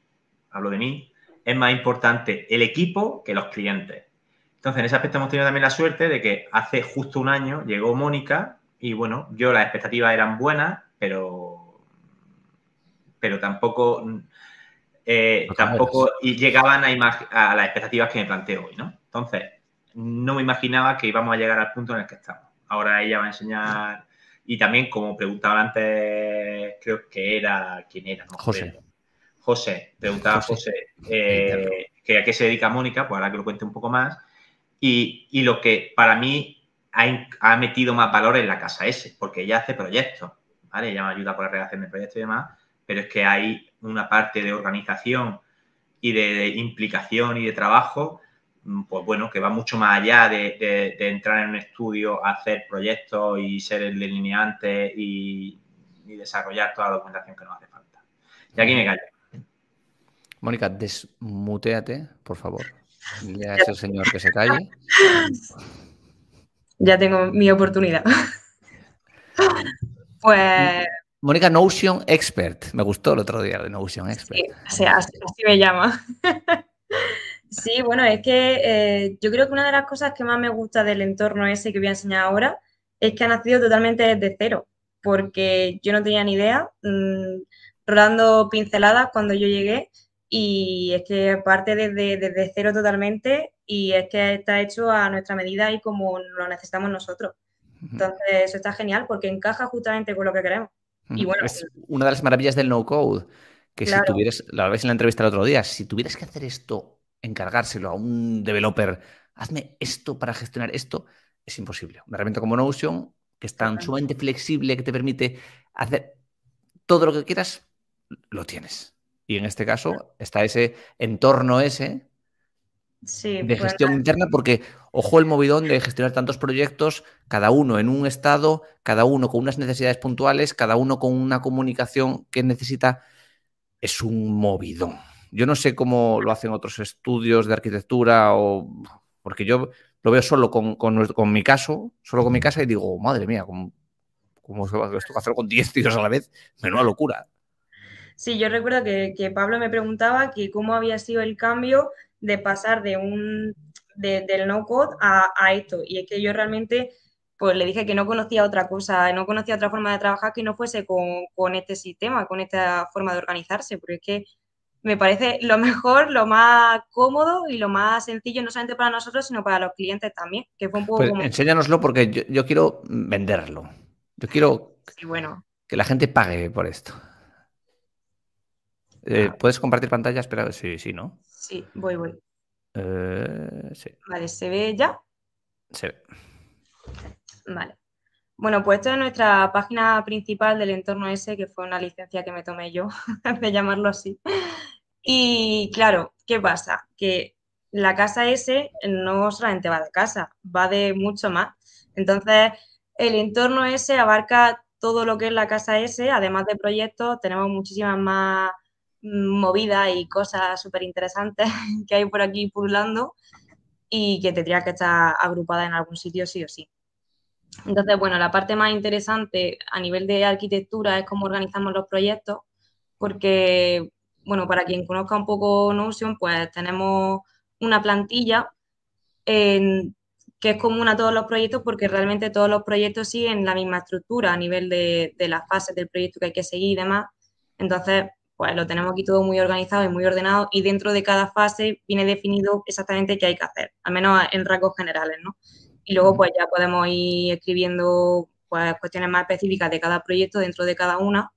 hablo de mí, es más importante el equipo que los clientes. Entonces, en ese aspecto hemos tenido también la suerte de que hace justo un año llegó Mónica y bueno, yo las expectativas eran buenas, pero, pero tampoco, eh, tampoco y llegaban a, a las expectativas que me planteo hoy, ¿no? Entonces, no me imaginaba que íbamos a llegar al punto en el que estamos. Ahora ella va a enseñar, y también como preguntaba antes, creo que era, ¿quién era? José. José, preguntaba José, eh, que a qué se dedica Mónica, pues ahora que lo cuente un poco más. Y, y lo que para mí ha, metido más valor en la casa S, porque ella hace proyectos, ¿vale? Ella me ayuda con la redacción de proyectos y demás, pero es que hay una parte de organización y de, implicación y de trabajo, mm, pues bueno, que va mucho más allá de, entrar en un estudio, hacer proyectos y ser el delineante y, desarrollar toda la documentación que nos hace falta. Y aquí me callo. Mónica, desmuteate, por favor. Ya es el señor que se calle. ya tengo mi oportunidad. pues... Mónica Notion Expert. Me gustó el otro día de Notion Expert. Sí, así, me llama. sí, bueno, es que eh, yo creo que una de las cosas que más me gusta del entorno ese que voy a enseñar ahora es que ha nacido totalmente desde cero, porque yo no tenía ni idea, mm, rolando pinceladas cuando yo llegué, y es que parte desde, desde cero totalmente y es que está hecho a nuestra medida y como lo necesitamos nosotros. Entonces, eso está genial porque encaja justamente con lo que queremos. Y bueno, es una de las maravillas del no code, que si tuvieras, la vez en la entrevista el otro día, si tuvieras que hacer esto, encargárselo a un developer, hazme esto para gestionar esto, es imposible. Una herramienta como Notion, que es tan sumamente flexible que te permite hacer todo lo que quieras, lo tienes. Y en este caso está ese entorno ese de gestión interna, porque ojo el movidón de gestionar tantos proyectos, cada uno en un estado, cada uno con unas necesidades puntuales, cada uno con una comunicación que necesita, es un movidón. Yo no sé cómo lo hacen otros estudios de arquitectura o porque yo lo veo solo con, mi caso, solo con mi casa y digo, madre mía, ¿cómo, cómo se va esto a hacer con 10 tíos a la vez? Menuda locura. Sí, yo recuerdo que, Pablo me preguntaba que cómo había sido el cambio de pasar de un del no code a, esto. Y es que yo realmente pues le dije que no conocía otra cosa, no conocía otra forma de trabajar que no fuese con, este sistema, con esta forma de organizarse, porque es que me parece lo mejor, lo más cómodo y lo más sencillo, no solamente para nosotros, sino para los clientes también, que fue un poco pues Enséñanoslo porque yo, quiero venderlo. Yo quiero bueno. que la gente pague por esto. Eh, ¿Puedes compartir pantalla? Espera, sí, sí, ¿no? Sí, voy, voy. Eh, sí. Vale, ¿se ve ya? Se ve. Vale. Bueno, pues esto es nuestra página principal del entorno S, que fue una licencia que me tomé yo, de llamarlo así. Y claro, ¿qué pasa? Que la casa S no solamente va de casa, va de mucho más. Entonces, el entorno S abarca todo lo que es la casa S, además de proyectos, tenemos muchísimas más movidas y cosas súper interesantes que hay por aquí pululando y que tendría que estar agrupada en algún sitio sí o sí. Entonces, bueno, la parte más interesante a nivel de arquitectura es cómo organizamos los proyectos, porque, bueno, para quien conozca un poco Notion, pues tenemos una plantilla que es común a todos los proyectos porque realmente todos los proyectos siguen la misma estructura a nivel de, de las fases del proyecto que hay que seguir y demás. Entonces, pues lo tenemos aquí todo muy organizado y muy ordenado y dentro de cada fase viene definido exactamente qué hay que hacer, al menos en rasgos generales, ¿no? Y luego pues ya podemos ir escribiendo pues, cuestiones más específicas de cada proyecto dentro de cada una.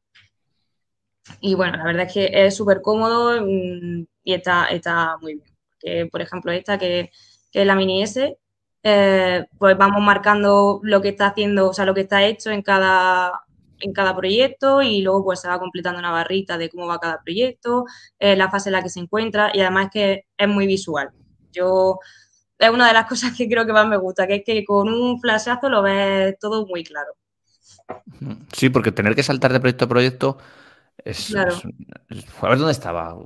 Y bueno, la verdad es que es súper cómodo mm, y está, está muy bien. Que, por ejemplo, esta que, es la mini S, eh, pues vamos marcando lo que está haciendo, o sea, lo que está hecho en cada, en cada proyecto y luego pues se va completando una barrita de cómo va cada proyecto, eh, la fase en la que se encuentra y además que es muy visual. Yo es una de las cosas que creo que más me gusta, que es que con un flashazo lo ves todo muy claro. Sí, porque tener que saltar de proyecto a proyecto es... Claro. a ver dónde estaba.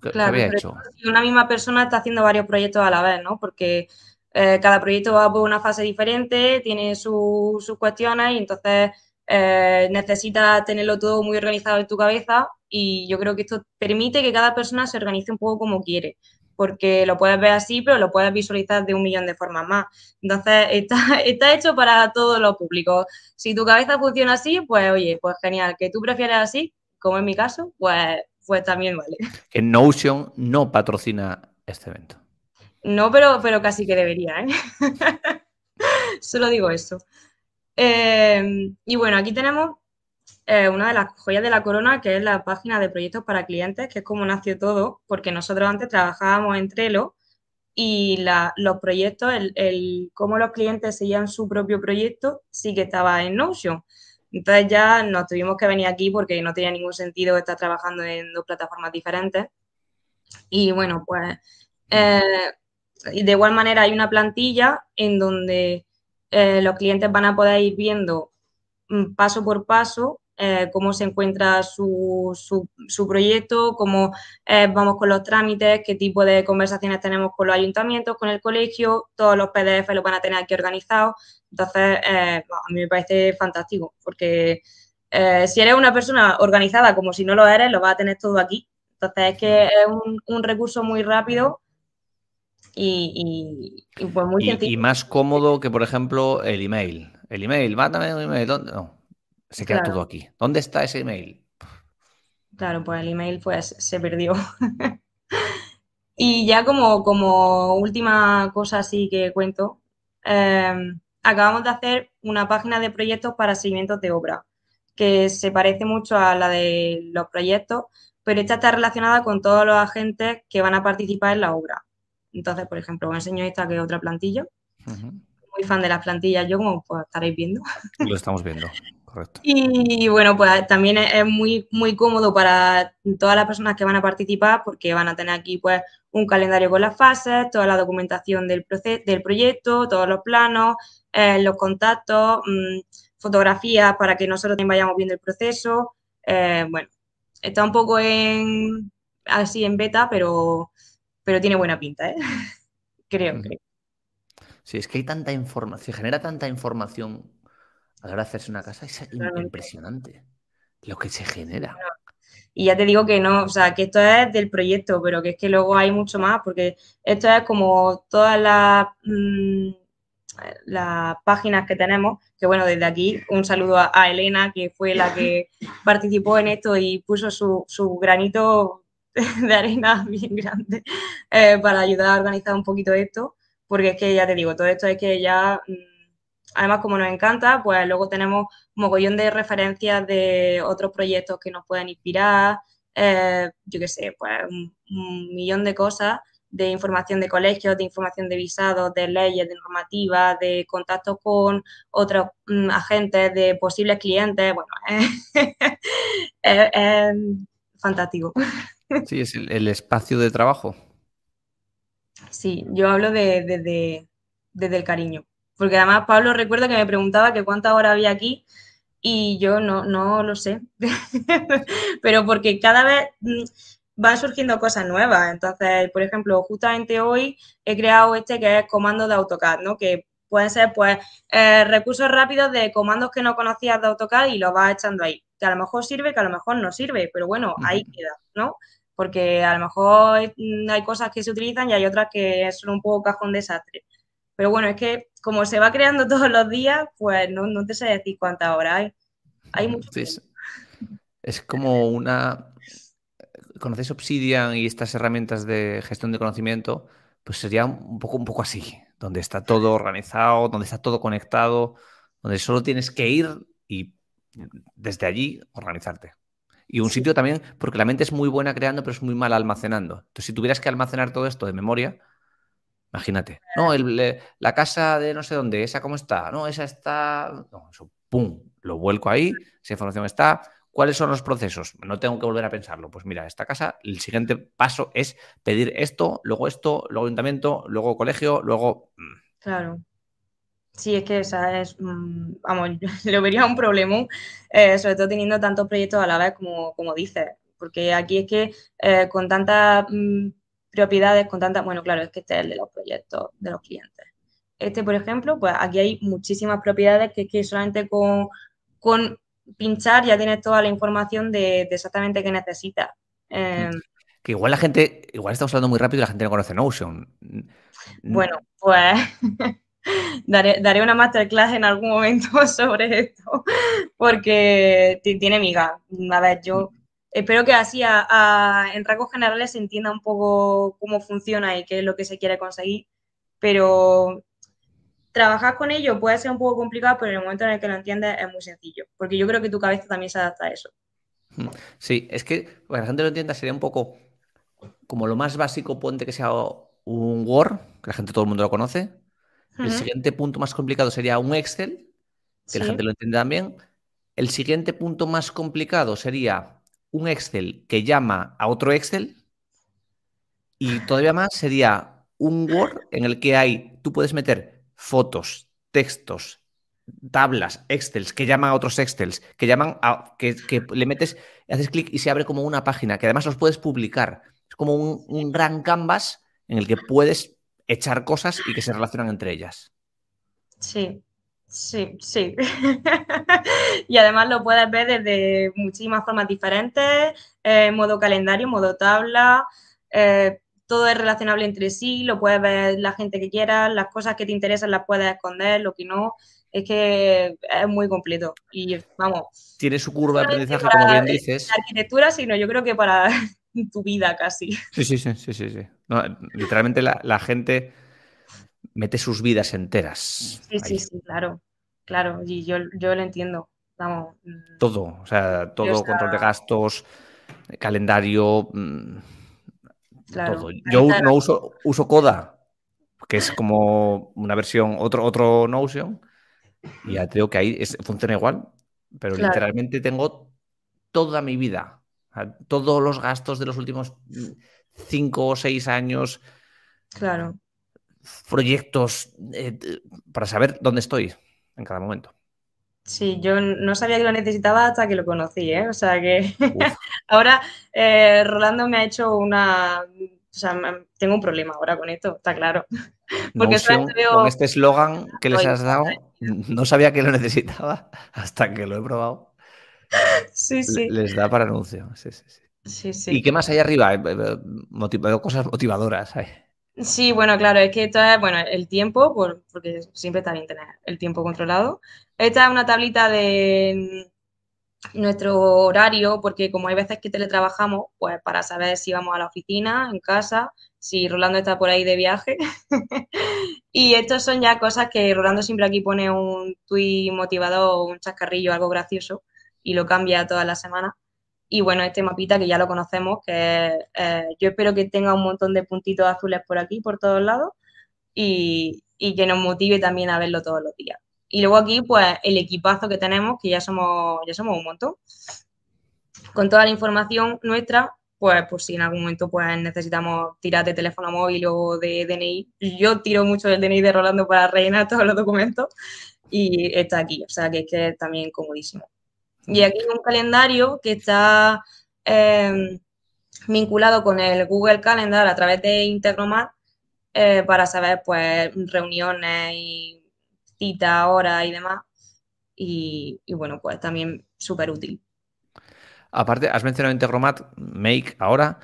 ¿Qué, había hecho? Una misma persona está haciendo varios proyectos a la vez, ¿no? Porque eh, cada proyecto va por una fase diferente, tiene sus cuestiones y entonces eh, necesitas tenerlo todo muy organizado en tu cabeza y yo creo que esto permite que cada persona se organice un poco como quiere, porque lo puedes ver así, pero lo puedes visualizar de un millón de formas más. Entonces, está, está hecho para todos los públicos. Si tu cabeza funciona así, pues oye, pues genial. Que tú prefieres así, como en mi caso, pues, pues también vale. Que Notion no patrocina este evento. No, pero, pero casi que debería, ¿eh? Solo digo eso. Em, y bueno, aquí tenemos eh, una de las joyas de la corona, que es la página de proyectos para clientes, que es como nació todo, porque nosotros antes trabajábamos en Trello y los proyectos, el, cómo los clientes seguían su propio proyecto, sí que estaba en Notion. Entonces ya nos tuvimos que venir aquí porque no tenía ningún sentido estar trabajando en dos plataformas diferentes. Y bueno, pues eh, de igual manera hay una plantilla en donde eh, los clientes van a poder ir viendo mm, paso por paso eh, cómo se encuentra su, su, proyecto, cómo eh, vamos con los trámites, qué tipo de conversaciones tenemos con los ayuntamientos, con el colegio, todos los PDF los van a tener aquí organizados. Entonces, a mí me parece fantástico, porque si eres una persona organizada como si no lo eres, lo vas a tener todo aquí. Entonces, es que es un, un recurso muy rápido y, pues muy y, más cómodo que, por ejemplo, el email. El email, mátame un email. ¿Dónde? No, se queda todo aquí. ¿Dónde está ese email? Claro, pues el email pues se perdió. y ya como, como última cosa así que cuento, em, acabamos de hacer una página de proyectos para seguimientos de obra, que se parece mucho a la de los proyectos, pero esta está relacionada con todos los agentes que van a participar en la obra. Entonces, por ejemplo, os enseño esta que es otra plantilla. Muy fan de las plantillas, yo como pues, estaréis viendo. Lo estamos viendo. correcto. Y bueno, pues también es muy, muy cómodo para todas las personas que van a participar porque van a tener aquí pues un calendario con las fases, toda la documentación del, del proyecto, todos los planos, eh, los contactos, mm, fotografías para que nosotros también vayamos viendo el proceso. Eh, bueno, está un poco en así en beta, pero, pero tiene buena pinta, ¿eh? creo, creo. Sí, es que hay tanta información, se genera tanta información a la hora de hacerse una casa, es impresionante lo que se genera. Y ya te digo que no, o sea, que esto es del proyecto, pero que es que luego hay mucho más, porque esto es como todas las, mm, las páginas que tenemos, que bueno, desde aquí un saludo a, Elena, que fue la que participó en esto y puso su, granito de arena bien grande eh, para ayudar a organizar un poquito esto, porque es que ya te digo, todo esto es que ya... Mm, además, como nos encanta, pues luego tenemos un mogollón de referencias de otros proyectos que nos pueden inspirar, eh, yo qué sé, pues un, millón de cosas de información de colegios, de información de visados, de leyes, de normativas, de contactos con otros mm, agentes, de posibles clientes. Bueno, es, fantástico. Sí, es el, espacio de trabajo. Sí, yo hablo de, desde el cariño. Porque además Pablo recuerda que me preguntaba que cuántas horas había aquí y yo no, no lo sé. Pero porque cada vez mm, van surgiendo cosas nuevas. Entonces, por ejemplo, justamente hoy he creado este que es comando de AutoCAD, ¿no? Que pueden ser, pues, eh, recursos rápidos de comandos que no conocías de AutoCAD y los vas echando ahí. Que a lo mejor sirve, que a lo mejor no sirve, pero bueno, ahí queda, ¿no? Porque a lo mejor mm, hay cosas que se utilizan y hay otras que son un poco cajón desastre. Pero bueno, es que como se va creando todos los días, pues no, te sé decir cuántas horas hay. Hay mucho. es, como una. ¿Conocéis Obsidian y estas herramientas de gestión de conocimiento? Pues sería un poco, un poco así, donde está todo organizado, donde está todo conectado, donde solo tienes que ir y desde allí organizarte. Y un sitio también, porque la mente es muy buena creando, pero es muy mal almacenando. Entonces, si tuvieras que almacenar todo esto de memoria, Imagínate. No, la casa de no sé dónde, esa cómo está. No, esa está. No, eso, pum, lo vuelco ahí, esa información está. ¿Cuáles son los procesos? No tengo que volver a pensarlo. Pues mira, esta casa, el siguiente paso es pedir esto, luego esto, luego ayuntamiento, luego colegio, luego. Mm. Claro. Sí, es que esa es, mm, vamos, lo vería un problema, eh, sobre todo teniendo tantos proyectos a la vez como, como dices, porque aquí es que eh, con tanta mm, propiedades con tantas, bueno, claro, es que este es el de los proyectos de los clientes. Este, por ejemplo, pues aquí hay muchísimas propiedades que, que solamente con, con pinchar ya tienes toda la información de, exactamente qué necesitas. Em, que igual la gente, igual estamos hablando muy rápido y la gente no conoce Notion. Bueno, pues daré, daré, una masterclass en algún momento sobre esto, porque tiene miga. A ver, yo espero que así en rasgos generales se entienda un poco cómo funciona y qué es lo que se quiere conseguir, pero trabajar con ello puede ser un poco complicado, pero en el momento en el que lo entiendes es muy sencillo, porque yo creo que tu cabeza también se adapta a eso. Sí, es que para que la gente lo entienda sería un poco como lo más básico, ponte que sea un Word, que la gente todo el mundo lo conoce. El siguiente punto más complicado sería un Excel, que la gente lo entiende también. El siguiente punto más complicado sería un Excel que llama a otro Excel y todavía más sería un Word en el que hay, tú puedes meter fotos, textos, tablas, Excels que llaman a otros Excels, que llaman a, que, le metes, haces clic y se abre como una página, que además los puedes publicar. Es como un, un gran canvas en el que puedes echar cosas y que se relacionan entre ellas. Sí, Sí, sí. y además lo puedes ver desde muchísimas formas diferentes, eh, modo calendario, modo tabla, eh, todo es relacionable entre sí, lo puedes ver la gente que quieras, las cosas que te interesan las puedes esconder, lo que no, es que es muy completo. Y vamos. Tiene su curva de aprendizaje, como bien dices. La arquitectura, sino yo creo que para tu vida casi. Sí, sí, sí, sí, sí. literalmente la gente mete sus vidas enteras. Sí, sí, sí, claro, claro, y yo, yo lo entiendo. Vamos. Mm. Todo, o sea, todo, control de gastos, calendario, mm, todo. Yo no uso, uso Coda, que es como una versión, otro, otro Notion, y ya digo que ahí funciona igual. pero literalmente tengo toda mi vida, todos los gastos de los últimos cinco o seis años. Claro. Proyectos eh, para saber dónde estoy en cada momento. Sí, yo no sabía que lo necesitaba hasta que lo conocí, ¿eh? O sea que ahora eh, Rolando me ha hecho una... O sea, tengo un problema ahora con esto, está claro. Porque con este eslogan que les has dado, no sabía que lo necesitaba hasta que lo he probado. Sí, sí. Les da para anuncio. Sí, sí, sí. Sí, sí. ¿Y qué más hay arriba? Eh, eh, cosas motivadoras. Hay. Sí, bueno, claro, es que esto es, bueno, el tiempo, porque siempre está bien tener el tiempo controlado. Esta es una tablita de nuestro horario, porque como hay veces que teletrabajamos, pues para saber si vamos a la oficina, en casa, si Rolando está por ahí de viaje. y estos son ya cosas que Rolando siempre aquí pone un tuit motivador, un chascarrillo, algo gracioso, y lo cambia todas las semanas. Y bueno, este mapita que ya lo conocemos, que eh, yo espero que tenga un montón de puntitos azules por aquí, por todos lados, y, que nos motive también a verlo todos los días. Y luego aquí, pues, el equipazo que tenemos, que ya somos, ya somos un montón. Con toda la información nuestra, pues por si en algún momento pues necesitamos tirar de teléfono móvil o de DNI. Yo tiro mucho del DNI de Rolando para rellenar todos los documentos y está aquí, o sea que es que también comodísimo. Y aquí un calendario que está em, vinculado con el Google Calendar a través de Integromat eh, para saber pues reuniones y citas, horas y demás. Y, bueno, pues también súper útil. Aparte, has mencionado Integromat, Make ahora.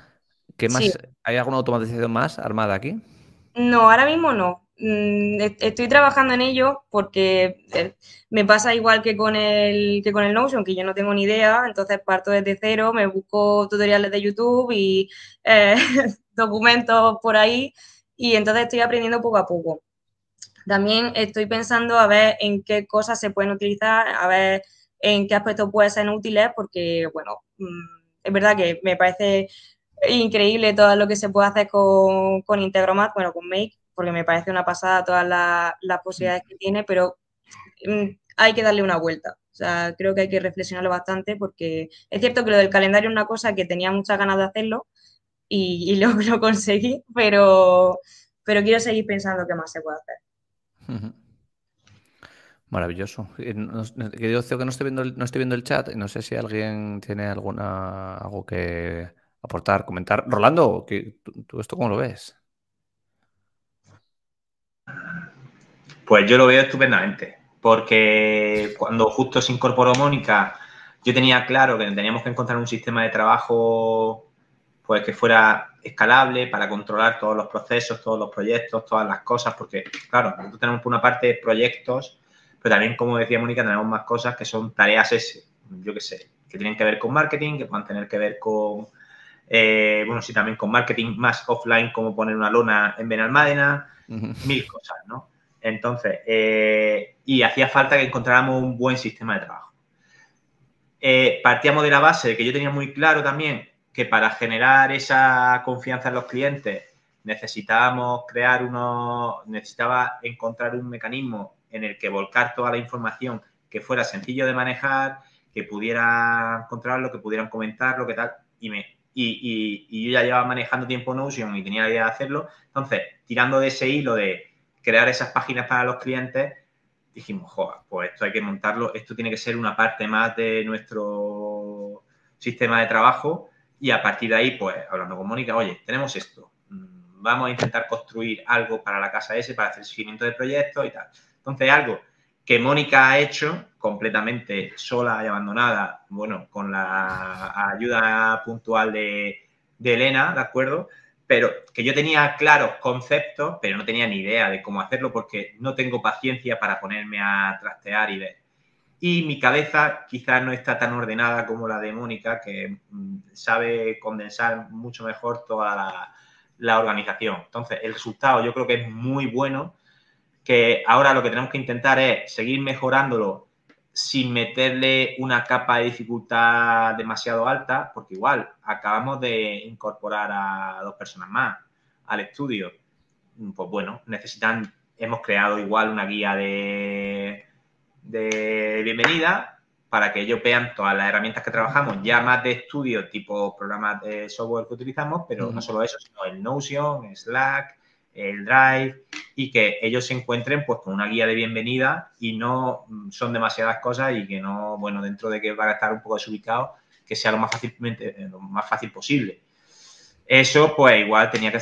¿Qué más? ¿Hay alguna automatización más armada aquí? No, ahora mismo no. Mm, estoy trabajando en ello porque eh, me pasa igual que con el que con el Notion, que yo no tengo ni idea, entonces parto desde cero, me busco tutoriales de YouTube y eh, documentos por ahí y entonces estoy aprendiendo poco a poco. También estoy pensando a ver en qué cosas se pueden utilizar, a ver en qué aspectos pueden ser útiles, porque, bueno, mm, es verdad que me parece increíble todo lo que se puede hacer con, con Integromat, bueno, con Make, porque me parece una pasada todas las posibilidades que tiene, pero mm, hay que darle una vuelta. O sea, creo que hay que reflexionarlo bastante porque es cierto que lo del calendario es una cosa que tenía muchas ganas de hacerlo y, lo, lo, conseguí, pero, pero quiero seguir pensando qué más se puede hacer. Maravilloso. Eh, no, que no estoy viendo el, no estoy viendo el chat y no sé si alguien tiene alguna algo que aportar, comentar. Rolando, ¿tú esto cómo lo ves? Pues yo lo veo estupendamente, porque cuando justo se incorporó Mónica, yo tenía claro que teníamos que encontrar un sistema de trabajo pues que fuera escalable para controlar todos los procesos, todos los proyectos, todas las cosas, porque claro, nosotros tenemos por una parte proyectos, pero también, como decía Mónica, tenemos más cosas que son tareas ese, yo qué sé, que tienen que ver con marketing, que puedan tener que ver con, eh, bueno, sí, también con marketing más offline, como poner una lona en Benalmádena, mil cosas, ¿no? Entonces, eh, y hacía falta que encontráramos un buen sistema de trabajo. Eh, partíamos de la base de que yo tenía muy claro también que para generar esa confianza en los clientes necesitábamos crear uno, necesitaba encontrar un mecanismo en el que volcar toda la información que fuera sencillo de manejar, que pudiera controlarlo, que pudieran comentarlo, que tal, y me y, yo ya llevaba manejando tiempo Notion y tenía la idea de hacerlo. Entonces, tirando de ese hilo de crear esas páginas para los clientes, dijimos, joder, pues esto hay que montarlo, esto tiene que ser una parte más de nuestro sistema de trabajo y a partir de ahí, pues hablando con Mónica, oye, tenemos esto, mm, vamos a intentar construir algo para la casa S, para hacer seguimiento de proyectos y tal. Entonces, algo que Mónica ha hecho completamente sola y abandonada, bueno, con la ayuda puntual de, Elena, ¿de acuerdo? pero que yo tenía claros conceptos, pero no tenía ni idea de cómo hacerlo porque no tengo paciencia para ponerme a trastear y ver. Y mi cabeza quizás no está tan ordenada como la de Mónica, que mm, sabe condensar mucho mejor toda la organización. Entonces, el resultado yo creo que es muy bueno, que ahora lo que tenemos que intentar es seguir mejorándolo sin meterle una capa de dificultad demasiado alta, porque igual acabamos de incorporar a dos personas más al estudio. Pues bueno, necesitan, hemos creado igual una guía de, de bienvenida para que ellos vean todas las herramientas que trabajamos, ya más de estudio, tipo programas de software que utilizamos, pero no solo eso, sino el Notion, Slack, el Drive, y que ellos se encuentren pues con una guía de bienvenida y no mm, son demasiadas cosas y que no, bueno, dentro de que van a estar un poco desubicados, que sea lo más fácilmente, lo más fácil posible. Eso, pues igual tenía que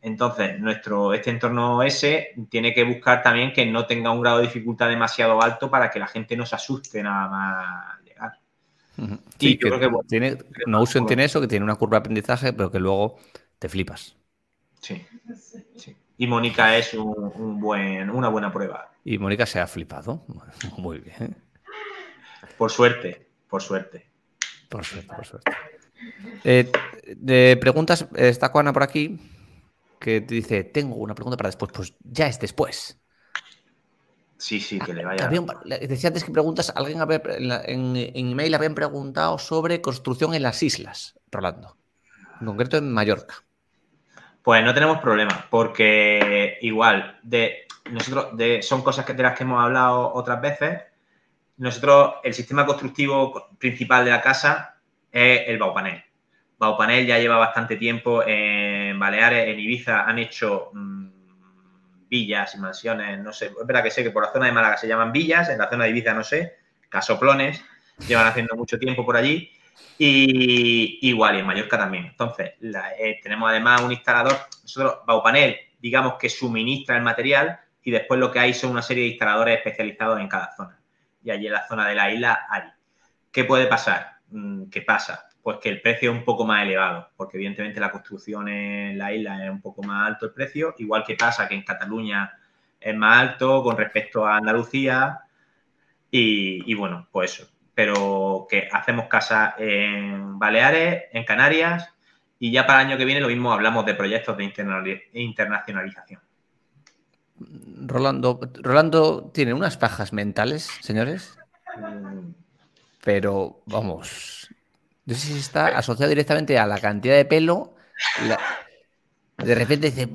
entonces, nuestro, este entorno S tiene que buscar también que no tenga un grado de dificultad demasiado alto para que la gente no se asuste nada más llegar. Sí, creo que, tiene, Notion tiene eso, que tiene una curva de aprendizaje, pero que luego te flipas. Sí, Y Mónica es un, buen, una buena prueba. Y Mónica se ha flipado. Muy bien. Por suerte, por suerte. Por suerte, por suerte. Eh, de preguntas, está Juana por aquí que te dice, tengo una pregunta para después, pues ya es después. Sí, sí, que le vaya. decía antes que preguntas, alguien en, en, email habían preguntado sobre construcción en las islas, Rolando, en concreto en Mallorca. Pues no tenemos problema, porque igual, de nosotros, de, son cosas que, de las que hemos hablado otras veces. Nosotros, el sistema constructivo principal de la casa es el baupanel. Baupanel ya lleva bastante tiempo en Baleares, en Ibiza, han hecho mm, villas y mansiones, no sé, es verdad que sé que por la zona de Málaga se llaman villas, en la zona de Ibiza no sé, casoplones, llevan haciendo mucho tiempo por allí. Y igual, y en Mallorca también. Entonces, eh, tenemos además un instalador, nosotros, Baupanel, digamos que suministra el material y después lo que hay son una serie de instaladores especializados en cada zona. Y allí en la zona de la isla hay. ¿Qué puede pasar? Mm, ¿Qué pasa? pues que el precio es un poco más elevado, porque evidentemente la construcción en la isla es un poco más alto el precio, igual que pasa que en Cataluña es más alto con respecto a Andalucía y, bueno, pues eso. Pero que hacemos casa en Baleares, en Canarias y ya para el año que viene lo mismo hablamos de proyectos de internacionalización. Rolando, Rolando tiene unas pajas mentales, señores. Pero vamos, no sé si está asociado directamente a la cantidad de pelo. De repente dice,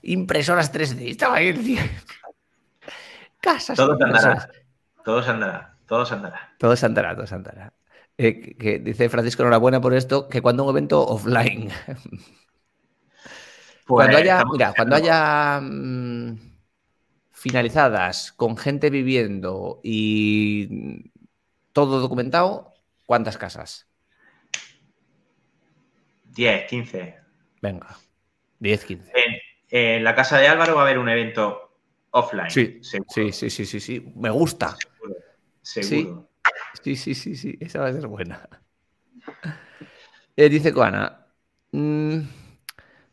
impresoras 3D. Estaba ahí, Casas. Todo andará. Todo andará. Todo andará. Todo andará, todo andará. Eh, que, dice Francisco, enhorabuena por esto, que cuando un evento offline. cuando pues, haya, mira, cuando haya mm, finalizadas con gente viviendo y todo documentado, ¿Cuántas casas? 10, 15. Venga, 10, 15. En, la casa de Álvaro va a haber un evento offline. Sí, sí, sí, sí, sí, sí. Me gusta. Seguro. Sí, sí, sí, sí, Esa va a ser buena. Eh, dice Coana, mm,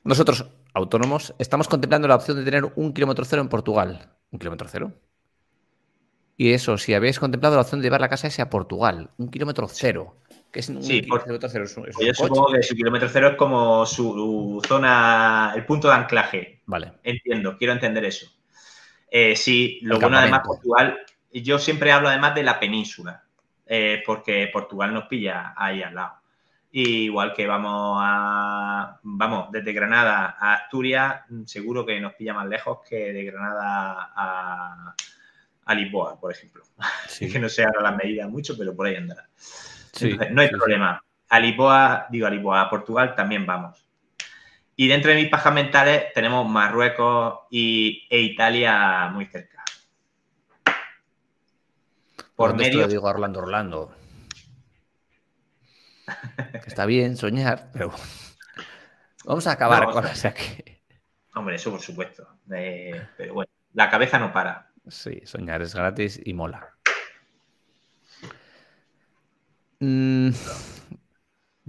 nosotros, autónomos, estamos contemplando la opción de tener un kilómetro cero en Portugal. ¿Un kilómetro cero? Y eso, si habéis contemplado la opción de llevar la casa ese a Portugal, un kilómetro cero. Que es un sí, kilómetro cero. yo supongo que su kilómetro cero es como su zona, el punto de anclaje. Vale. Entiendo, quiero entender eso. Eh, sí, lo bueno además Portugal, yo siempre hablo además de la península, eh, porque Portugal nos pilla ahí al lado. igual que vamos a, vamos, desde Granada a Asturias, seguro que nos pilla más lejos que de Granada a, a Lisboa, por ejemplo. Sí. que no sé ahora la medida mucho, pero por ahí andará. no hay problema. A Lisboa, digo a Lisboa, a Portugal también vamos. Y dentro de mis pajas mentales tenemos Marruecos y, e Italia muy cerca. Por medio. digo a Orlando, Orlando. Está bien soñar, pero vamos a acabar con esa que. Hombre, eso por supuesto. Eh, pero bueno, la cabeza no para. Sí, soñar es gratis y mola. Mm,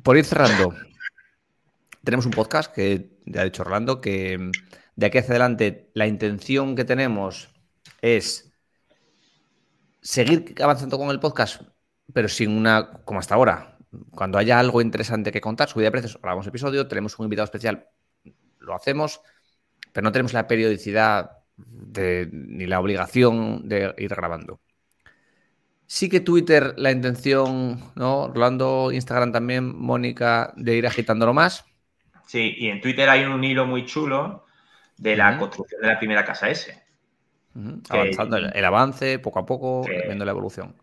por ir cerrando, tenemos un podcast que ya ha dicho Orlando que de aquí hacia adelante la intención que tenemos es seguir avanzando con el podcast, pero sin una, como hasta ahora, cuando haya algo interesante que contar, subida de precios, grabamos episodio, tenemos un invitado especial, lo hacemos, pero no tenemos la periodicidad ni la obligación de ir grabando. Sí que Twitter, la intención, ¿no? Rolando, Instagram también, Mónica, de ir agitándolo más. Sí, y en Twitter hay un hilo muy chulo de la construcción de la primera casa S. Avanzando el, avance, poco a poco, viendo la evolución.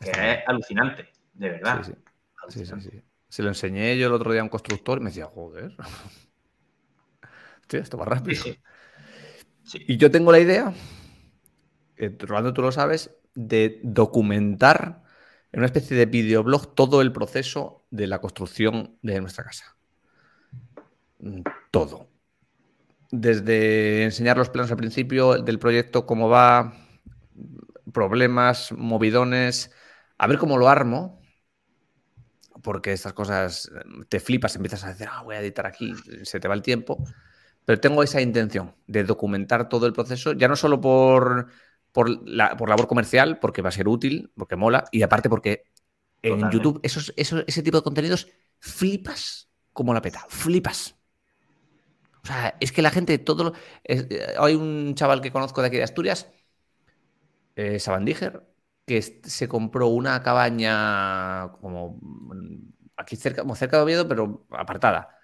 que es alucinante, de verdad. Sí, sí. sí, Se lo enseñé yo el otro día a un constructor y me decía, joder. Tío, esto va rápido. Y yo tengo la idea, eh, Rolando, tú lo sabes, de documentar en una especie de videoblog todo el proceso de la construcción de nuestra casa. Mm, todo. Desde enseñar los planos al principio del proyecto, cómo va, problemas, movidones, a ver cómo lo armo, porque estas cosas te flipas, empiezas a decir, ah, voy a editar aquí, se te va el tiempo. Pero tengo esa intención de documentar todo el proceso, ya no solo por, por, labor comercial, porque va a ser útil, porque mola, y aparte porque en YouTube esos, ese tipo de contenidos flipas como la peta, flipas. O sea, es que la gente, todo. Eh, hay un chaval que conozco de aquí de Asturias, eh, Sabandíger, que se compró una cabaña como aquí cerca, como cerca de Oviedo, pero apartada.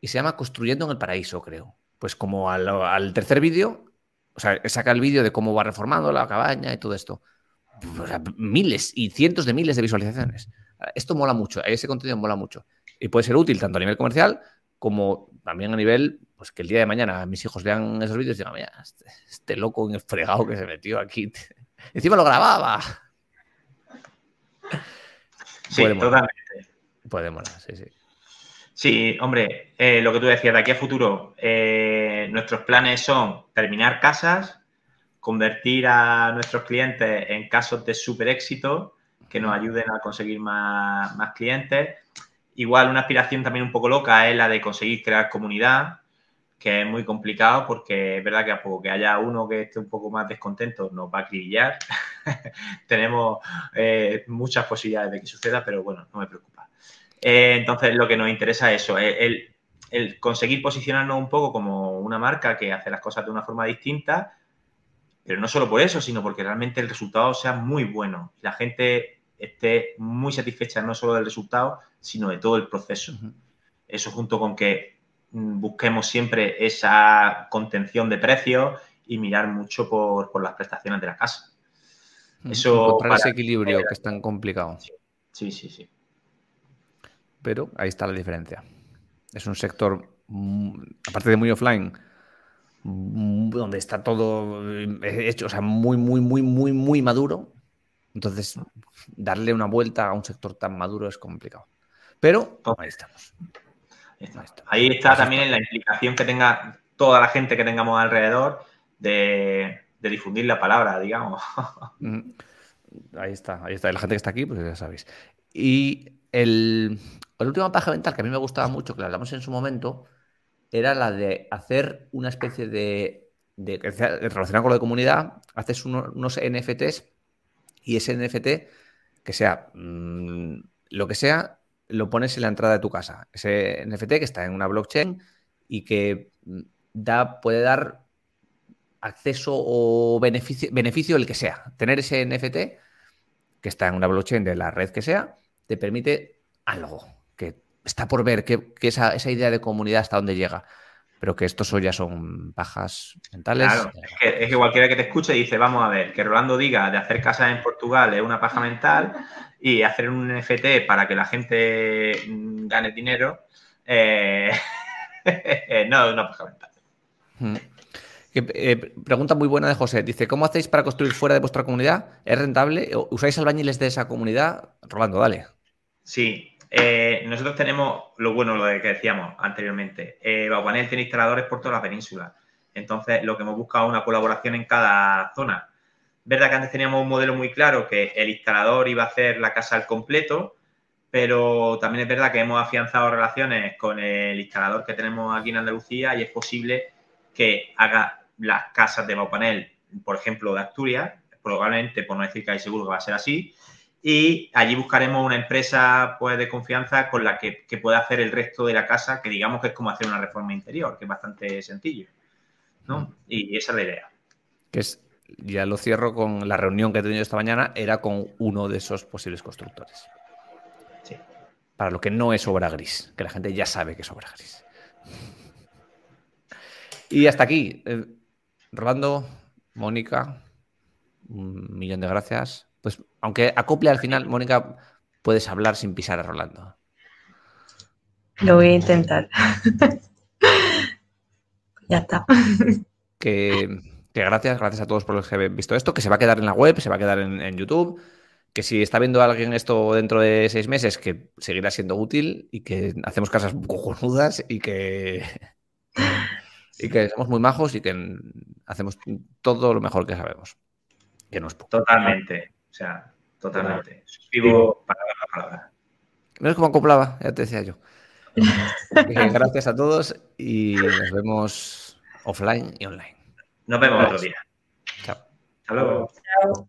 Y se llama Construyendo en el Paraíso, creo. Pues como al, tercer vídeo, o sea, saca el vídeo de cómo va reformando la cabaña y todo esto. miles y cientos de miles de visualizaciones. Esto mola mucho, ese contenido mola mucho. Y puede ser útil tanto a nivel comercial como también a nivel, pues que el día de mañana mis hijos vean esos vídeos y digan, mira, este, este, loco en el fregado que se metió aquí. Encima lo grababa. Sí, totalmente. Puede molar, sí, sí. Sí, hombre, eh, lo que tú decías, de aquí a futuro, eh, nuestros planes son terminar casas, convertir a nuestros clientes en casos de super éxito que nos ayuden a conseguir más, más clientes Igual una aspiración también un poco loca es la de conseguir crear comunidad, que es muy complicado porque es verdad que a poco que haya uno que esté un poco más descontento nos va a acribillar. Tenemos eh, muchas posibilidades de que suceda, pero bueno, no me preocupa. Eh, entonces, lo que nos interesa es eso, el, el, conseguir posicionarnos un poco como una marca que hace las cosas de una forma distinta, pero no solo por eso, sino porque realmente el resultado sea muy bueno y la gente esté muy satisfecha no solo del resultado, sino de todo el proceso. Eso junto con que busquemos siempre esa contención de precios y mirar mucho por, las prestaciones de la casa. Eso para ese equilibrio que es tan complicado. Sí, sí, sí. Pero ahí está la diferencia. Es un sector, mm, aparte de muy offline, mm, donde está todo eh, hecho, o sea, muy, muy, muy, muy, muy maduro. Entonces, darle una vuelta a un sector tan maduro es complicado. Pero ahí estamos. Ahí está también la implicación que tenga toda la gente que tengamos alrededor de, difundir la palabra, digamos. Ahí está, ahí está. La gente que está aquí, pues ya sabéis. Y el, la última paja mental que a mí me gustaba mucho, que la hablamos en su momento, era la de hacer una especie de, de, relacionar con la comunidad, haces unos NFTs y ese NFT, que sea mm, lo que sea, lo pones en la entrada de tu casa. Ese NFT que está en una blockchain y que mm, da, puede dar acceso o beneficio, beneficio el que sea. Tener ese NFT que está en una blockchain de la red que sea, te permite algo que está por ver, que, esa, idea de comunidad hasta dónde llega. Pero que estos ya son pajas mentales. Claro, es que, cualquiera que te escuche dice, vamos a ver, que Rolando diga de hacer casas en Portugal es una paja mental, y hacer un NFT para que la gente mm, gane dinero, eh, no, no hmm. eh, pregunta muy buena de José. Dice, ¿cómo hacéis para construir fuera de vuestra comunidad? ¿Es rentable? ¿Usáis albañiles de esa comunidad? Rolando, dale. Sí, eh, nosotros tenemos lo bueno, lo que decíamos anteriormente. Eh, tiene instaladores por toda la península. Entonces, lo que hemos buscado es una colaboración en cada zona verdad que antes teníamos un modelo muy claro que el instalador iba a hacer la casa al completo, pero también es verdad que hemos afianzado relaciones con el instalador que tenemos aquí en Andalucía y es posible que haga las casas de Baupanel, por ejemplo, de Asturias, probablemente, por no decir que hay seguro que va a ser así, y allí buscaremos una empresa pues, de confianza con la que, pueda hacer el resto de la casa, que digamos que es como hacer una reforma interior, que es bastante sencillo. ¿no? Y esa es la idea. Que es ya lo cierro con la reunión que he tenido esta mañana, era con uno de esos posibles constructores. Sí. Para lo que no es obra gris, que la gente ya sabe que es obra gris. Y hasta aquí. Eh, Rolando, Mónica, un millón de gracias. Pues aunque acople al final, Mónica, puedes hablar sin pisar a Rolando. Lo voy a intentar. ya está. Que, gracias, gracias a todos por los que habéis visto esto, que se va a quedar en la web, se va a quedar en, YouTube, que si está viendo alguien esto dentro de seis meses, que seguirá siendo útil y que hacemos casas cojonudas y que, y que somos muy majos y que hacemos todo lo mejor que sabemos. Que no es Totalmente, o sea, totalmente. Suscribo palabra a palabra. No es como acoplaba, ya te decía yo. Gracias a todos y nos vemos offline y online. Nos vemos otro día. Chao. Hasta luego. Chao.